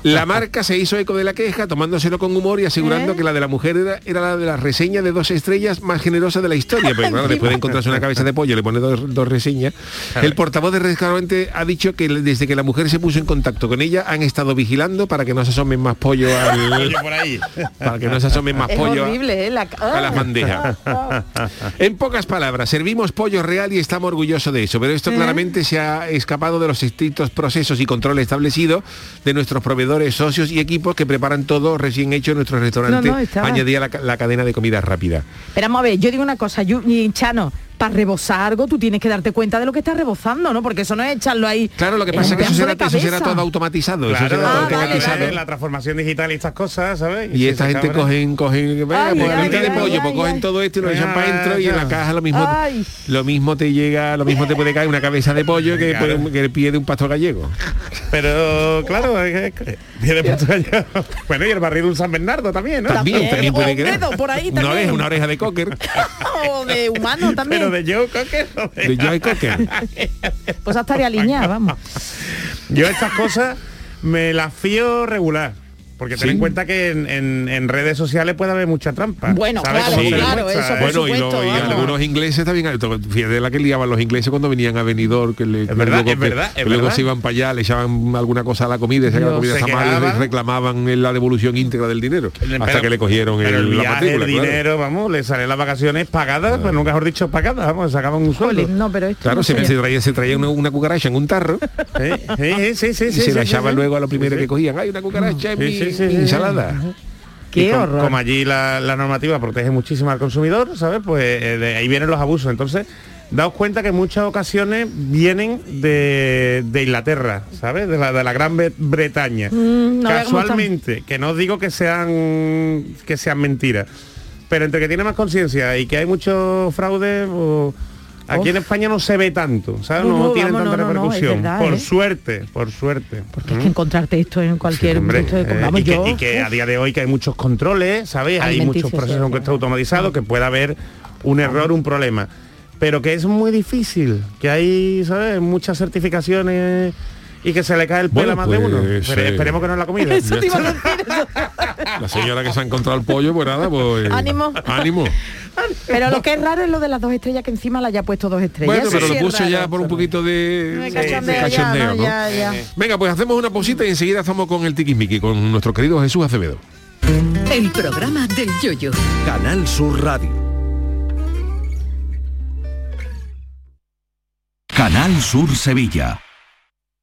Speaker 10: La marca se hizo eco de la queja, tomándoselo con humor y asegurando
Speaker 13: ¿Eh?
Speaker 10: que la de la mujer era, era la de la reseña de dos estrellas más generosa de la historia. Pero claro, después de encontrarse una cabeza de pollo, le pone dos, dos reseñas. El portavoz del restaurante ha dicho que desde que la mujer se puso en contacto con ella han estado vigilando para que no se asomen más pollo al,
Speaker 12: por ahí.
Speaker 10: para que no se asomen más
Speaker 13: Es
Speaker 10: pollo a-
Speaker 13: horrible, ¿eh? La...
Speaker 10: a las bandejas. En pocas palabras, servimos pollo real y estamos orgullosos de eso, pero esto claramente se ha escapado de los estrictos procesos y control establecidos de nuestros proveedores, socios y equipos que preparan todo recién hecho en nuestro restaurante,
Speaker 13: No, no, estaba-
Speaker 10: añadía la, ca- la cadena de comida rápida.
Speaker 13: Pero vamos a ver, yo digo una cosa, yo, Chano, para rebozar algo tú tienes que darte cuenta de lo que estás rebozando, ¿no? Porque eso no es echarlo ahí.
Speaker 10: Claro, lo que pasa es que eso será, eso todo automatizado, eso será todo
Speaker 13: Ah, vale,
Speaker 10: automatizado.
Speaker 12: la transformación digital y estas cosas, ¿sabes?
Speaker 10: Y
Speaker 12: si
Speaker 10: esta gente cogen, cogen, venga, pues de pollo, pues cogen todo esto y lo echan
Speaker 12: Ya,
Speaker 10: para adentro y en la caja lo mismo,
Speaker 13: Ay.
Speaker 10: lo mismo te llega, lo mismo te puede caer una cabeza de pollo que,
Speaker 12: Claro.
Speaker 10: puede- que el pie de un pastor gallego.
Speaker 12: Pero claro, es que- viene todo allá. Bueno, y el barril de un San Bernardo también, ¿no?
Speaker 10: También, también
Speaker 13: o
Speaker 10: puede
Speaker 13: por ahí
Speaker 10: Una
Speaker 13: también.
Speaker 10: oreja, una oreja de cocker.
Speaker 13: o de humano también.
Speaker 12: Pero de Joe Cocker. o de-
Speaker 10: De Joe Cocker.
Speaker 13: Pues hasta estaría alineada, vamos.
Speaker 12: Yo estas cosas me las fío regular. Porque ten
Speaker 10: Sí.
Speaker 12: en cuenta que en, en- en redes sociales puede haber mucha trampa.
Speaker 13: Bueno,
Speaker 12: ¿Sabes
Speaker 13: claro,
Speaker 12: se
Speaker 13: claro,
Speaker 12: demuestra?
Speaker 13: eso por
Speaker 10: Bueno, y, lo- algunos ingleses también, fíjate la que liaban los ingleses cuando venían a venidor, que, le,
Speaker 12: Es verdad,
Speaker 10: luego,
Speaker 12: es verdad,
Speaker 10: que
Speaker 12: es
Speaker 10: luego
Speaker 12: verdad.
Speaker 10: se iban para allá, le echaban alguna cosa a la comida, y se la comida
Speaker 12: se
Speaker 10: está mal reclamaban la devolución íntegra del dinero. hasta
Speaker 12: Pero-
Speaker 10: que le cogieron
Speaker 12: pero
Speaker 10: el,
Speaker 12: el
Speaker 10: la
Speaker 12: viaje,
Speaker 10: matrícula.
Speaker 12: el
Speaker 10: claro.
Speaker 12: dinero, vamos, le salen las vacaciones pagadas, pues nunca mejor dicho pagadas, vamos, sacaban un sueldo.
Speaker 13: No, pero esto
Speaker 10: Claro,
Speaker 13: no
Speaker 10: se, traía, se traía una, una cucaracha en un tarro
Speaker 12: Sí, sí, sí, sí,
Speaker 10: y
Speaker 12: sí,
Speaker 10: se la
Speaker 12: sí,
Speaker 10: echaba
Speaker 12: sí.
Speaker 10: luego a lo primero
Speaker 12: Sí, sí.
Speaker 10: que cogían. Hay una cucaracha en
Speaker 12: Sí,
Speaker 10: mi,
Speaker 12: sí, sí,
Speaker 10: mi
Speaker 12: sí.
Speaker 10: ensalada.
Speaker 13: Qué
Speaker 12: Y com-
Speaker 13: horror.
Speaker 12: Como allí la, la normativa protege muchísimo al consumidor, ¿sabes? Pues eh, de ahí vienen los abusos. Entonces, daos cuenta que en muchas ocasiones vienen de, de Inglaterra, ¿sabes? De la, de la Gran Bre- Bretaña.
Speaker 13: Mm, no
Speaker 12: Casualmente, que no digo que sean que sean mentiras, pero entre que tiene más conciencia y que hay mucho fraude, aquí en España no se ve tanto, ¿sabes?
Speaker 13: No,
Speaker 12: No,
Speaker 13: no,
Speaker 12: tienen
Speaker 13: vamos,
Speaker 12: tanta
Speaker 13: no,
Speaker 12: repercusión.
Speaker 13: verdad,
Speaker 12: por
Speaker 13: ¿eh?
Speaker 12: suerte, por suerte.
Speaker 13: Porque es que encontrarte esto en cualquier
Speaker 12: Hombre,
Speaker 13: punto de-
Speaker 12: eh,
Speaker 13: vamos,
Speaker 12: y, que,
Speaker 13: yo,
Speaker 12: y que a día de hoy que hay muchos controles, ¿sabes? Hay muchos procesos
Speaker 13: sí,
Speaker 12: que están automatizados, que puede haber un error, un problema. Pero que es muy difícil, que hay, ¿sabes? Muchas certificaciones y que se le cae el pelo
Speaker 10: Bueno,
Speaker 12: a más de uno.
Speaker 10: pues,
Speaker 12: Pero
Speaker 10: eh,
Speaker 12: esperemos que no es la comida.
Speaker 13: Eso te iba a decir, eso.
Speaker 10: La señora que se ha encontrado el pollo, pues nada, pues...
Speaker 13: Ánimo.
Speaker 10: Ánimo.
Speaker 13: Pero lo que es raro es lo de las dos estrellas que encima la haya puesto dos estrellas.
Speaker 10: Bueno, pero
Speaker 13: sí
Speaker 10: lo puso ya por un poquito de,
Speaker 13: Me
Speaker 10: de
Speaker 13: cachondeo ya,
Speaker 10: cachondeo,
Speaker 13: ¿no?
Speaker 10: ¿no?
Speaker 13: Ya, ya.
Speaker 10: Venga, pues hacemos una pausita y enseguida estamos con el tiquismiqui, con nuestro querido Jesús Acevedo.
Speaker 7: El programa del yoyo.
Speaker 6: Canal Sur Radio.
Speaker 8: Canal Sur Sevilla.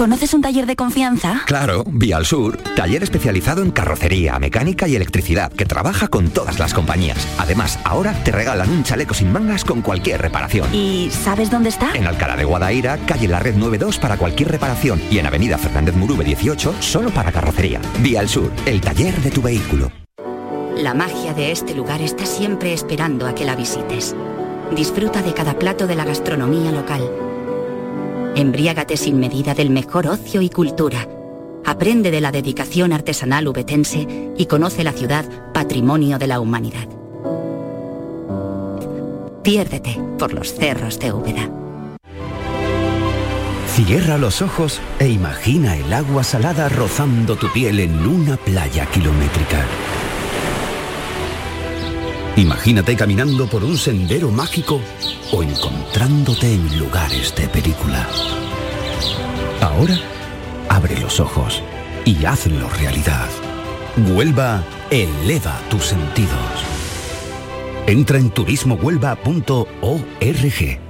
Speaker 16: ¿Conoces un taller de confianza?
Speaker 17: Claro, Vial Sur, taller especializado en carrocería, mecánica y electricidad que trabaja con todas las compañías. Además, ahora te regalan un chaleco sin mangas con cualquier reparación.
Speaker 16: ¿Y sabes dónde está?
Speaker 17: En Alcalá de Guadaira, calle La Red 92 para cualquier reparación y en Avenida Fernández Murube 18 solo para carrocería. Vial Sur, el taller de tu vehículo.
Speaker 18: La magia de este lugar está siempre esperando a que la visites. Disfruta de cada plato de la gastronomía local. Embriágate sin medida del mejor ocio y cultura. Aprende de la dedicación artesanal ubetense y conoce la ciudad patrimonio de la humanidad. Piérdete por los cerros de Úbeda.
Speaker 19: Cierra los ojos e imagina el agua salada rozando tu piel en una playa kilométrica. Imagínate caminando por un sendero mágico o encontrándote en lugares de película. Ahora, abre los ojos y hazlo realidad. Huelva eleva tus sentidos. Entra en turismohuelva.org.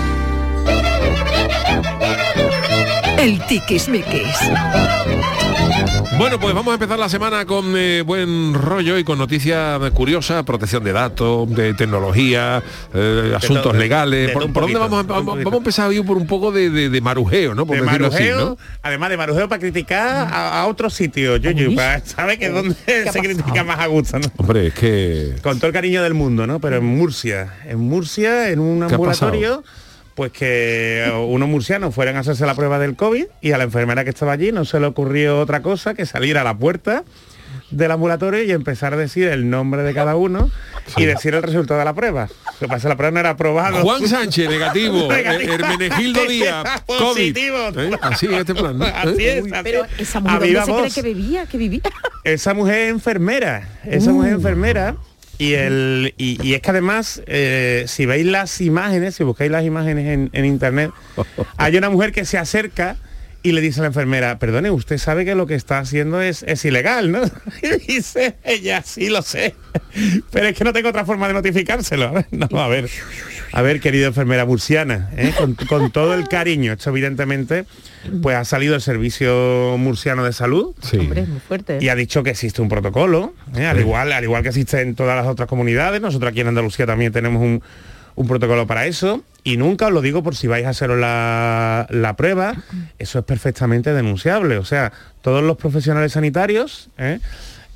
Speaker 7: El Tiquismiquis.
Speaker 10: Bueno, pues vamos a empezar la semana con eh, buen rollo y con noticias curiosas, protección de datos, de tecnología, eh, asuntos
Speaker 12: todo,
Speaker 10: legales.
Speaker 12: de
Speaker 10: ¿Por, dónde vamos a, vamos, vamos a empezar hoy por un poco de, de- de marujeo, ¿no? Por
Speaker 12: de
Speaker 10: así,
Speaker 12: marujeo,
Speaker 10: ¿no?
Speaker 12: además de marujeo para criticar a, a otros sitios, Yuyu, para saber que es donde se critica más a gusto, ¿no?
Speaker 10: Hombre, es que...
Speaker 12: Con todo el cariño del mundo, ¿no? Pero en Murcia, en Murcia, en un
Speaker 10: ¿Qué ha
Speaker 12: ambulatorio, pues que unos murcianos fueran a hacerse la prueba del COVID y a la enfermera que estaba allí no se le ocurrió otra cosa que salir a la puerta del ambulatorio y empezar a decir el nombre de cada uno y decir el resultado de la prueba. Lo que pasa es que la prueba no era aprobado.
Speaker 10: Juan Sánchez, negativo.
Speaker 12: Negativo.
Speaker 10: Hermenegildo Díaz, COVID.
Speaker 12: Positivo.
Speaker 10: ¿Eh? Así en este plan, ¿no?
Speaker 12: Así
Speaker 10: ¿Eh?
Speaker 12: es, así
Speaker 13: Pero
Speaker 12: es.
Speaker 13: esa mujer, ¿dónde se cree que vivía? Que vivía.
Speaker 12: Esa mujer es enfermera, esa
Speaker 13: Uh.
Speaker 12: mujer es enfermera y, el, y, y es que además, eh, si veis las imágenes, si buscáis las imágenes en, en internet, hay una mujer que se acerca y le dice a la enfermera, perdone, usted sabe que lo que está haciendo es, es ilegal, ¿no? Y dice ella, sí lo sé, pero es que no tengo otra forma de notificárselo. No, a ver, a ver, querida enfermera murciana, ¿eh? con, con todo el cariño, esto evidentemente, pues ha salido el Servicio Murciano de Salud,
Speaker 13: Hombre, es muy fuerte.
Speaker 12: y ha dicho que existe un protocolo, ¿eh? al, igual, al igual que existe en todas las otras comunidades. Nosotros aquí en Andalucía también tenemos un, un protocolo para eso. Y nunca os lo digo por si vais a haceros la, la prueba, eso es perfectamente denunciable. O sea, todos los profesionales sanitarios ¿eh?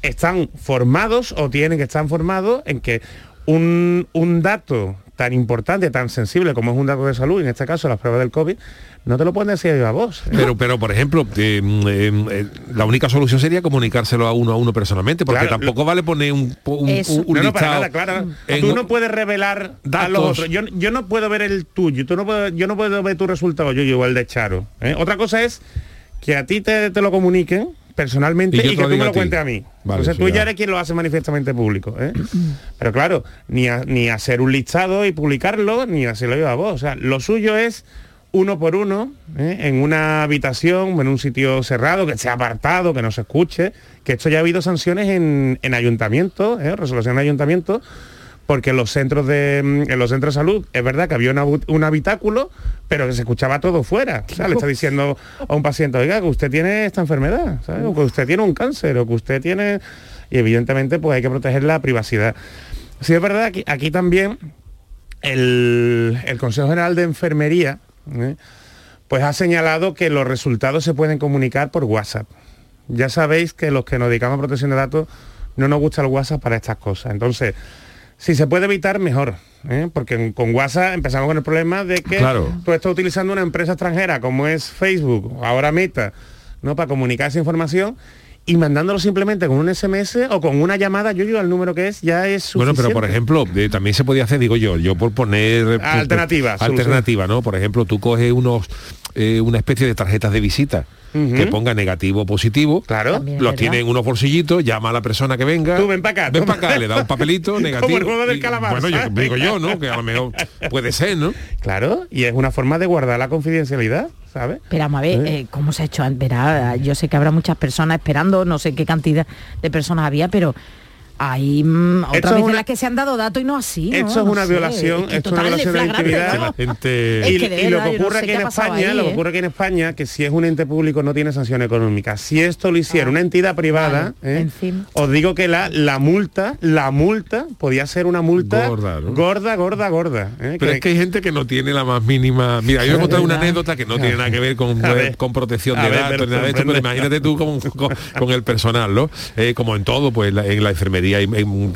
Speaker 12: están formados o tienen que estar formados en que un, un dato tan importante, tan sensible como es un dato de salud, en este caso las pruebas del COVID, no te lo pueden decir a voz. ¿eh?
Speaker 10: Pero, pero por ejemplo, eh, eh, eh, la única solución sería comunicárselo a uno a uno personalmente, porque
Speaker 12: Claro.
Speaker 10: tampoco vale poner un, un,
Speaker 12: Eso.
Speaker 10: un
Speaker 12: no, no, para nada, claro.
Speaker 10: en-
Speaker 12: Tú no puedes revelar a
Speaker 10: datos.
Speaker 12: los otros. Yo, yo no puedo ver el tuyo, tú no puedo, yo no puedo ver tu resultado, yo, yo el de Charo. ¿eh? Otra cosa es que a ti te, te lo comuniquen personalmente
Speaker 10: Y
Speaker 12: que tú me lo cuentes a mí.
Speaker 10: Vale,
Speaker 12: tú
Speaker 10: ya.
Speaker 12: ya eres quien lo hace manifiestamente público. ¿eh? Pero claro, ni, a- ni hacer un listado y publicarlo, ni hacerlo yo a vos. O sea, lo suyo es uno por uno, ¿eh? en una habitación, en un sitio cerrado, que sea apartado, que no se escuche, que esto ya ha habido sanciones en, en ayuntamientos, ¿eh? resolución de ayuntamientos, porque en los centros de mm, en los centros de salud es verdad que había una un habitáculo, pero que se escuchaba todo fuera. O sea, le está diciendo a un paciente, oiga, que usted tiene esta enfermedad, ¿sabes? o que usted tiene un cáncer, o que usted tiene. Y evidentemente pues hay que proteger la privacidad. Sí, es verdad, aquí, aquí también el, el Consejo General de Enfermería ¿eh? pues ha señalado que los resultados se pueden comunicar por WhatsApp. Ya sabéis que los que nos dedicamos a protección de datos no nos gusta el WhatsApp para estas cosas. Entonces, si se puede evitar, mejor. ¿eh? Porque con WhatsApp empezamos con el problema de que
Speaker 10: Claro.
Speaker 12: tú estás utilizando una empresa extranjera como es Facebook, ahora Meta, ¿no? para comunicar esa información y mandándolo simplemente con un SMS o con una llamada, yo digo al número que es, ya es
Speaker 10: Bueno,
Speaker 12: suficiente.
Speaker 10: pero por ejemplo, también se podía hacer, digo yo, yo por poner eh,
Speaker 12: Alternativas,
Speaker 10: alternativa, ¿no? Por ejemplo, tú coges unos eh, una especie de tarjetas de visita que ponga negativo o positivo.
Speaker 12: Claro.
Speaker 13: También
Speaker 10: Los tiene en unos bolsillitos, llama a la persona que venga.
Speaker 12: Tú ven para acá.
Speaker 10: Ven para acá, le da un papelito negativo.
Speaker 12: Como el juego del calamar.
Speaker 10: Bueno, yo digo yo, ¿no? Que a lo mejor puede ser, ¿no?
Speaker 12: Claro, y es una forma de guardar la confidencialidad, ¿sabes?
Speaker 13: Pero vamos a ver, eh, ¿cómo se ha hecho? Verá, yo sé que habrá muchas personas esperando, no sé qué cantidad de personas había, pero hay mm, otras
Speaker 12: una-
Speaker 13: en las que se han dado datos y no así. ¿no?
Speaker 12: Esto es
Speaker 13: No
Speaker 12: una
Speaker 13: sé,
Speaker 12: violación,
Speaker 13: es que
Speaker 12: esto es una violación de la intimidad.
Speaker 13: vamos.
Speaker 10: Gente...
Speaker 13: Es
Speaker 12: y,
Speaker 13: que de
Speaker 12: y lo que ocurre
Speaker 13: sé
Speaker 12: aquí
Speaker 13: qué
Speaker 12: en España,
Speaker 13: ahí,
Speaker 12: lo que
Speaker 13: ¿eh?
Speaker 12: ocurre aquí en España, que si es un ente público no tiene sanción económica. Si esto lo hiciera una entidad privada.
Speaker 13: Vale,
Speaker 12: ¿eh?
Speaker 13: encima.
Speaker 12: os digo que la, la multa, la multa podía ser una multa
Speaker 10: Gorda, ¿no?
Speaker 12: gorda, gorda, gorda. ¿eh?
Speaker 10: Pero
Speaker 12: Que-
Speaker 10: es que hay gente que no tiene la más mínima. Mira, yo a contar una anécdota que no tiene nada que ver con,
Speaker 12: ver.
Speaker 10: con protección de datos
Speaker 12: pero
Speaker 10: imagínate tú con, con- con el personal, ¿no? Eh, como en todo, pues la- en la enfermería hay-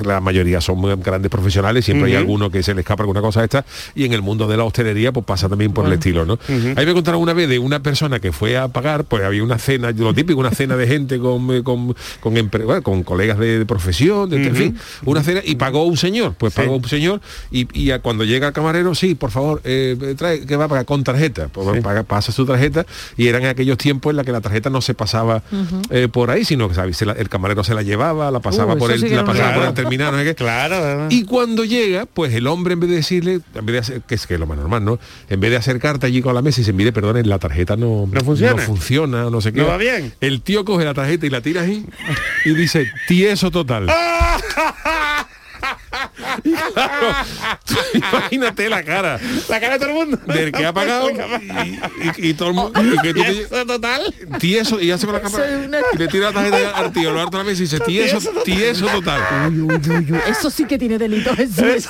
Speaker 10: la mayoría son muy grandes profesionales, siempre hay alguno que se le escapa alguna cosa esta, y en el mundo de la hostelería pues pasa también por el estilo, ¿no? Ahí me contaron una vez de una persona que fue a pagar, pues había una cena, lo típico, una cena de gente con, eh, con, con, bueno, con colegas de, de profesión, de, en fin, una cena, y pagó un señor, pues
Speaker 12: Sí.
Speaker 10: pagó un señor, y, y a- cuando llega el camarero, sí, por favor, eh, trae que va a pagar con tarjeta, pues
Speaker 12: Sí.
Speaker 10: paga- pasa su tarjeta, y eran aquellos tiempos en la que la tarjeta no se pasaba eh, por ahí, sino que ¿sabes? El camarero se la llevaba, la pasaba
Speaker 13: Uh,
Speaker 10: por el, la por no sé qué.
Speaker 12: Claro.
Speaker 10: Y cuando llega, pues el hombre en vez de decirle, en vez de hacer, que es que es lo más normal, ¿no? En vez de acercarte allí con la mesa y se mire, perdonen, la tarjeta no,
Speaker 12: ¿No funciona?
Speaker 10: no funciona, no sé qué.
Speaker 12: ¿No va bien?
Speaker 10: El tío coge la tarjeta y la tira ahí y dice, tieso total. Y claro, tú imagínate la cara
Speaker 12: la cara de todo el mundo.
Speaker 10: del que ha pagado y, y- y todo el mundo y que tú te-
Speaker 12: Eso total.
Speaker 10: tieso y hace con la cámara
Speaker 13: Eso es una-
Speaker 10: y le tira la tarjeta al tío, lo harta la mesa y dice, tieso, tieso total.
Speaker 13: Eso sí que tiene delito, eso sí.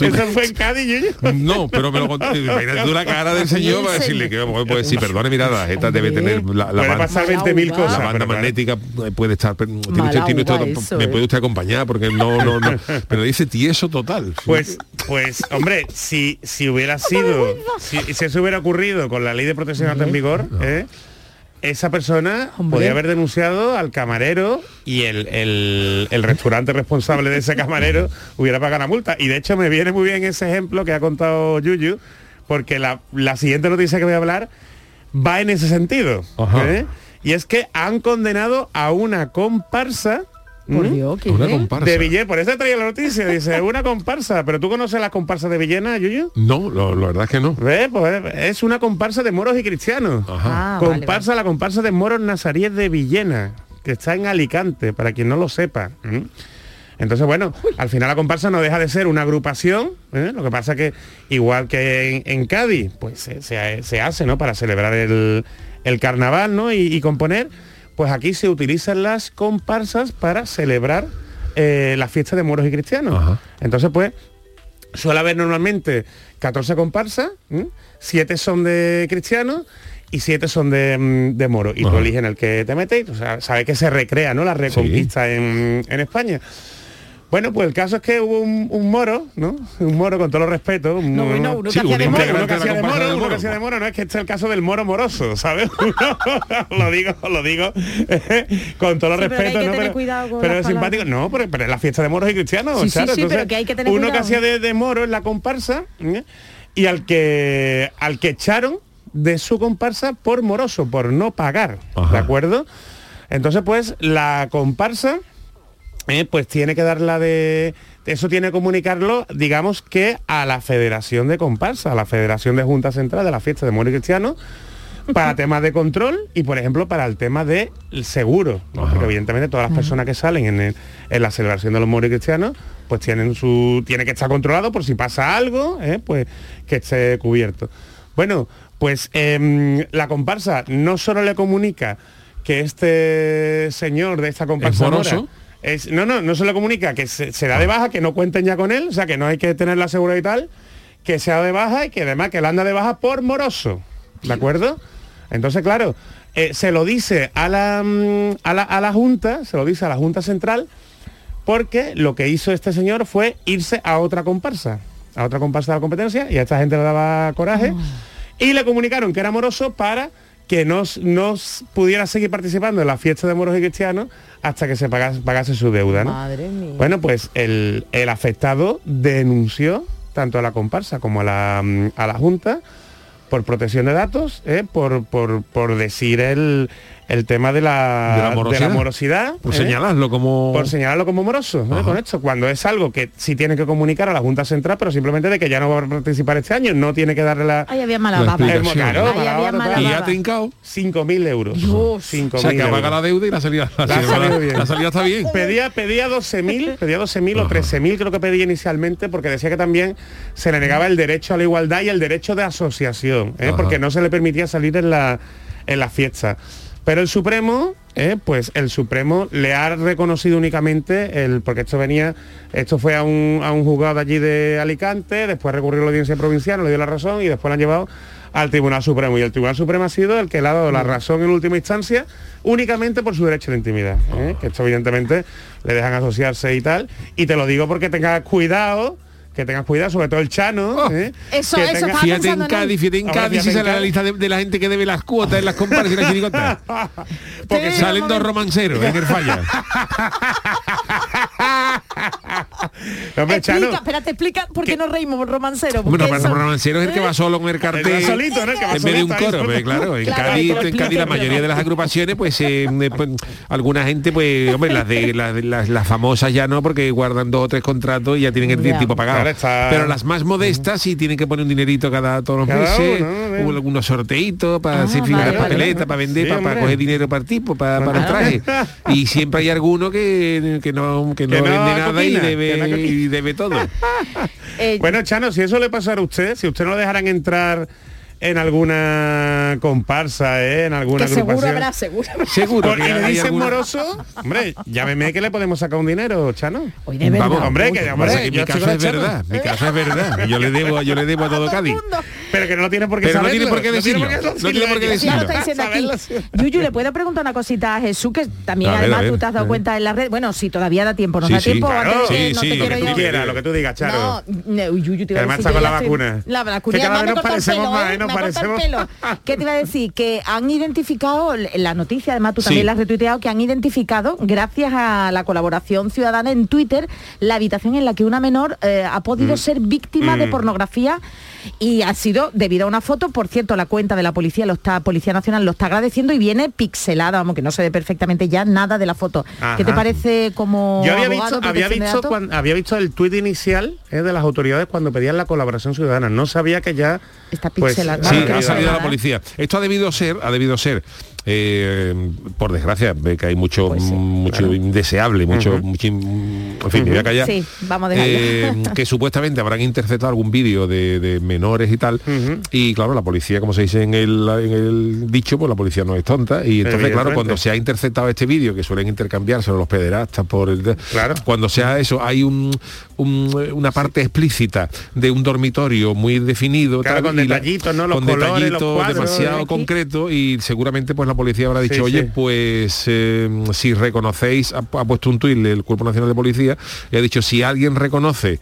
Speaker 12: Eso fue en Cádiz, Yuyu.
Speaker 10: No, pero me lo conté. Imagínate tú la cara del señor para decirle que pues sí, perdone, mira, la tarjeta debe tener la, la
Speaker 12: Puede
Speaker 10: banda,
Speaker 12: pasar
Speaker 13: Mala
Speaker 12: 20.000
Speaker 13: uva.
Speaker 12: cosas.
Speaker 10: la banda
Speaker 12: pero claro.
Speaker 10: magnética puede estar tiene usted-
Speaker 13: Mala
Speaker 10: tiene usted-
Speaker 13: uva eso,
Speaker 10: me
Speaker 13: ¿eh?
Speaker 10: puede usted acompañar porque no no no pero dice tieso total sí.
Speaker 12: Pues, pues, hombre, si, si hubiera sido, si, si eso hubiera ocurrido con la ley de protección alta en vigor, ¿eh? esa persona
Speaker 13: Hombre.
Speaker 12: podía haber denunciado al camarero y el, el- el restaurante responsable de ese camarero hubiera pagado la multa. Y de hecho me viene muy bien ese ejemplo que ha contado Yuyu, porque la, la siguiente noticia que voy a hablar va en ese sentido. ¿eh? Y es que han condenado a una comparsa.
Speaker 13: Por
Speaker 12: ¿m?
Speaker 13: Dios, ¿qué
Speaker 10: una
Speaker 13: es?
Speaker 10: comparsa
Speaker 12: De Villena, por eso traía la noticia, dice, una comparsa, pero tú conoces las comparsas de Villena, Yuyu?
Speaker 10: no lo- la verdad es que no
Speaker 12: ¿Ves? Pues es una comparsa de moros y cristianos.
Speaker 10: Ajá.
Speaker 13: Ah, vale,
Speaker 12: comparsa, la comparsa de moros nazaríes de Villena, que está en Alicante, para quien no lo sepa. Entonces, bueno, al final la comparsa no deja de ser una agrupación, ¿eh? lo que pasa que igual que en, en Cádiz, pues se, se- se hace, ¿no? Para celebrar el, el carnaval, ¿no? Y, y componer, pues aquí se utilizan las comparsas para celebrar eh, la fiesta de moros y cristianos.
Speaker 10: Ajá.
Speaker 12: Entonces, pues, suele haber normalmente 14 comparsas, ¿m? 7 son de cristianos y 7 son de, mm, de moros. Y tú eliges en el que te metes, o sea, sabes que se recrea, ¿no? La reconquista en, en España. Bueno, pues el caso es que hubo un, un moro, ¿no? Un moro con todo los respetos. un
Speaker 13: No, bueno, uno
Speaker 10: Sí,
Speaker 13: que hacía
Speaker 10: un
Speaker 13: de moro.
Speaker 12: uno que
Speaker 10: de
Speaker 12: hacía moro,
Speaker 10: del
Speaker 12: uno que
Speaker 10: moro.
Speaker 12: hacía de moro, no es que este es el caso del moro moroso, ¿sabes? Lo digo, lo digo con todo
Speaker 13: Sí, pero que hay
Speaker 12: respeto,
Speaker 13: que
Speaker 12: ¿no?
Speaker 13: tener
Speaker 12: Pero,
Speaker 13: cuidado con
Speaker 12: pero
Speaker 13: las
Speaker 12: es simpático, no, pero, pero es la fiesta de moros y cristianos,
Speaker 13: Sí, sí,
Speaker 12: claro,
Speaker 13: sí, pero que hay que tener
Speaker 12: uno que hacía de, de moro en la comparsa ¿eh? y al que al que echaron de su comparsa por moroso, por no pagar,
Speaker 10: Ajá.
Speaker 12: ¿de acuerdo? Entonces, pues, la comparsa eh, pues tiene que dar la de eso tiene que comunicarlo digamos que a la federación de comparsa a la federación de junta central de la fiesta de y Cristiano para temas de control y por ejemplo para el tema del seguro ¿no?
Speaker 10: Ajá.
Speaker 12: porque evidentemente todas las personas que salen en, el- en la celebración de los y cristianos pues tienen su tiene que estar controlado por si pasa algo ¿eh? pues que esté cubierto bueno pues em, la comparsa no solo le comunica que este señor de esta comparsa
Speaker 10: moroso?
Speaker 12: Es- no, no, no se le comunica que se, se da de baja, que no cuenten ya con él, o sea, que no hay que tener la seguridad y tal, que se da de baja y que además que él anda de baja por moroso. ¿De acuerdo? Entonces, claro, eh, se lo dice a la, mm, a, la, a la Junta, se lo dice a la Junta Central, porque lo que hizo este señor fue irse a otra comparsa, a otra comparsa de la competencia, y a esta gente le daba coraje, y le comunicaron que era moroso para que no, no pudiera seguir participando en la fiesta de moros y cristianos hasta que se pagase, pagase su deuda. ¿no?
Speaker 13: Madre mía.
Speaker 12: Bueno, pues el, el afectado denunció tanto a la comparsa como a la, a la Junta por protección de datos, ¿eh? por, por, por decir el, el tema de la,
Speaker 10: De la morosidad.
Speaker 12: morosidad,
Speaker 10: Por
Speaker 12: ¿eh?
Speaker 10: señalarlo como...
Speaker 12: por señalarlo como moroso ¿eh? con esto, cuando es algo que sí tiene que comunicar a la Junta Central, pero simplemente de que ya no va a participar este año, no tiene que darle la...
Speaker 13: Ahí había mala
Speaker 10: La
Speaker 13: baba. había mala.
Speaker 10: Y ha trincado.
Speaker 12: 5.000 euros.
Speaker 13: Dios.
Speaker 12: 5.000
Speaker 10: O sea, que apaga
Speaker 12: euros.
Speaker 10: la deuda y la salida, la salida-
Speaker 12: salido bien.
Speaker 10: la salida está bien.
Speaker 12: Pedía, pedía 12.000, pedía 12.000 o 13.000 creo que pedía inicialmente porque decía que también se le negaba el derecho a la igualdad y el derecho de asociación, ¿eh? Porque no se le permitía salir en la, en la fiesta. Pero el Supremo, ¿eh? pues el Supremo le ha reconocido únicamente el, porque esto venía, esto fue a un, a un juzgado allí de Alicante, después recurrió a la audiencia provincial, no le dio la razón y después la han llevado al Tribunal Supremo. Y el Tribunal Supremo ha sido el que le ha dado la razón en última instancia únicamente por su derecho de intimidad. ¿eh? Que esto evidentemente le dejan asociarse y tal. Y te lo digo porque tengas cuidado, que tengas cuidado, sobre todo el Chano. ¿eh?
Speaker 13: Eso,
Speaker 12: que
Speaker 13: eso
Speaker 12: tenga-
Speaker 10: Fíjate en. Cádiz, fíjate en
Speaker 12: Ahora,
Speaker 10: Cádiz
Speaker 12: fíjate
Speaker 10: si
Speaker 12: en
Speaker 10: sale la lista de, de la gente que debe las cuotas en las comparsas y las chirigotas.
Speaker 12: Porque
Speaker 13: Sí,
Speaker 10: Salen dos romanceros en el falla.
Speaker 12: Hombre, Chano,
Speaker 13: Explica, espérate, explica por qué nos reímos, romancero.
Speaker 10: Bueno,
Speaker 13: eso-
Speaker 10: romancero es el que va solo con el cartel.
Speaker 12: El solito, ¿no? El que va
Speaker 10: en vez de un coro, pues, claro, en
Speaker 13: Claro,
Speaker 10: Cádiz, en Cádiz la mayoría de las agrupaciones, pues, eh, eh, pues, alguna gente, pues, hombre, las de las, las- las famosas ya no, porque guardan dos o tres contratos y ya tienen el
Speaker 13: Ya.
Speaker 10: tipo pagado.
Speaker 12: Claro, está-
Speaker 10: Pero las más modestas sí tienen que poner un dinerito cada todos los
Speaker 12: Cada
Speaker 10: meses,
Speaker 12: uno, ¿no?
Speaker 10: hubo algunos sorteitos para
Speaker 13: Ah,
Speaker 10: hacer
Speaker 13: vale,
Speaker 10: papeletas,
Speaker 12: vale.
Speaker 10: para vender,
Speaker 12: Sí,
Speaker 10: para, coger dinero para el tipo, para, para el traje. Y siempre hay alguno que, que no, que no
Speaker 12: Que no
Speaker 10: vende nada y debe, y debe todo.
Speaker 13: Eh,
Speaker 12: Bueno, Chano, si eso le pasara a usted, si usted no dejaran entrar en alguna comparsa, ¿eh? en alguna
Speaker 13: que seguro habrá, seguro habrá.
Speaker 10: Seguro
Speaker 12: y le dicen
Speaker 10: alguna-
Speaker 12: moroso, hombre, llámeme que le podemos sacar un dinero, Chano.
Speaker 13: Hoy de verdad.
Speaker 10: Vamos,
Speaker 12: hombre, que hombre,
Speaker 10: que mi caso es verdad, mi caso es verdad. Yo le debo, yo le debo a todo Cádiz.
Speaker 12: Pero que no lo tiene por qué
Speaker 10: Pero no
Speaker 12: saberlo,
Speaker 10: tiene por qué decirlo, no tiene por qué
Speaker 13: Ya lo
Speaker 10: decirlo.
Speaker 13: está diciendo aquí.
Speaker 12: Saberlo,
Speaker 13: Yuyu, ¿le puedo preguntar una cosita a Jesús? Que también además tú te has dado cuenta en la red. Bueno, si todavía da tiempo, ¿nos
Speaker 10: Sí,
Speaker 13: da
Speaker 10: sí,
Speaker 13: tiempo? que
Speaker 10: Sí,
Speaker 13: no
Speaker 10: sí,
Speaker 13: te
Speaker 10: lo
Speaker 13: quiero
Speaker 10: que
Speaker 12: tú
Speaker 13: yo-
Speaker 12: quieras, lo que tú digas, Charo.
Speaker 13: No, Yuyu, te iba a
Speaker 12: Además
Speaker 13: decir
Speaker 12: está con
Speaker 13: que
Speaker 12: la vacuna.
Speaker 13: La
Speaker 12: Que
Speaker 13: vacuna.
Speaker 12: cada
Speaker 13: además
Speaker 12: vez nos parecemos
Speaker 13: pelo,
Speaker 12: más,
Speaker 13: ¿eh?
Speaker 12: ¿eh? Nos parecemos-.
Speaker 13: ¿Qué te iba a decir? Que han identificado la noticia, además tú también la has retuiteado, que han identificado, gracias a la colaboración ciudadana en Twitter, la habitación en la que una menor eh, ha podido ser víctima de
Speaker 12: Mm.
Speaker 13: pornografía y ha sido debido a una foto, por cierto, la cuenta de la policía, lo está, Policía Nacional lo está agradeciendo y viene pixelada, vamos, que no se ve perfectamente ya nada de la foto. ¿Qué te
Speaker 12: Ajá.
Speaker 13: parece como
Speaker 12: Yo había
Speaker 13: abogado,
Speaker 12: visto, había visto,
Speaker 13: datos?
Speaker 12: cuan- había visto el tuit inicial eh, de las autoridades cuando pedían la colaboración ciudadana. No sabía que ya
Speaker 13: Está
Speaker 12: pues.
Speaker 10: Sí, ha salido la policía. Esto ha debido ser, ha debido ser, eh, por desgracia, ve que hay mucho,
Speaker 13: Pues sí,
Speaker 10: mucho indeseable, mucho, mucho in- en fin, me voy a callar.
Speaker 13: Sí, vamos a dejarlo.
Speaker 10: Eh, que supuestamente habrán interceptado algún vídeo de, de menores y tal. Y claro, la policía, como se dice en el, en el dicho, pues la policía no es tonta. Y entonces, claro, cuando se ha interceptado este vídeo, que suelen intercambiarse los pederastas por el...
Speaker 12: Claro.
Speaker 10: Cuando sea eso, hay un, un- una parte explícita de un dormitorio muy definido.
Speaker 12: Claro, con detallitos, ¿no? Los
Speaker 10: con
Speaker 12: colores, los
Speaker 10: detallitos
Speaker 12: cuadros,
Speaker 10: demasiado
Speaker 12: aquí.
Speaker 10: concreto y seguramente pues la policía habrá dicho,
Speaker 12: Sí,
Speaker 10: oye,
Speaker 12: sí.
Speaker 10: pues eh, si reconocéis, ha, ha puesto un tuit el Cuerpo Nacional de Policía y ha dicho, si alguien reconoce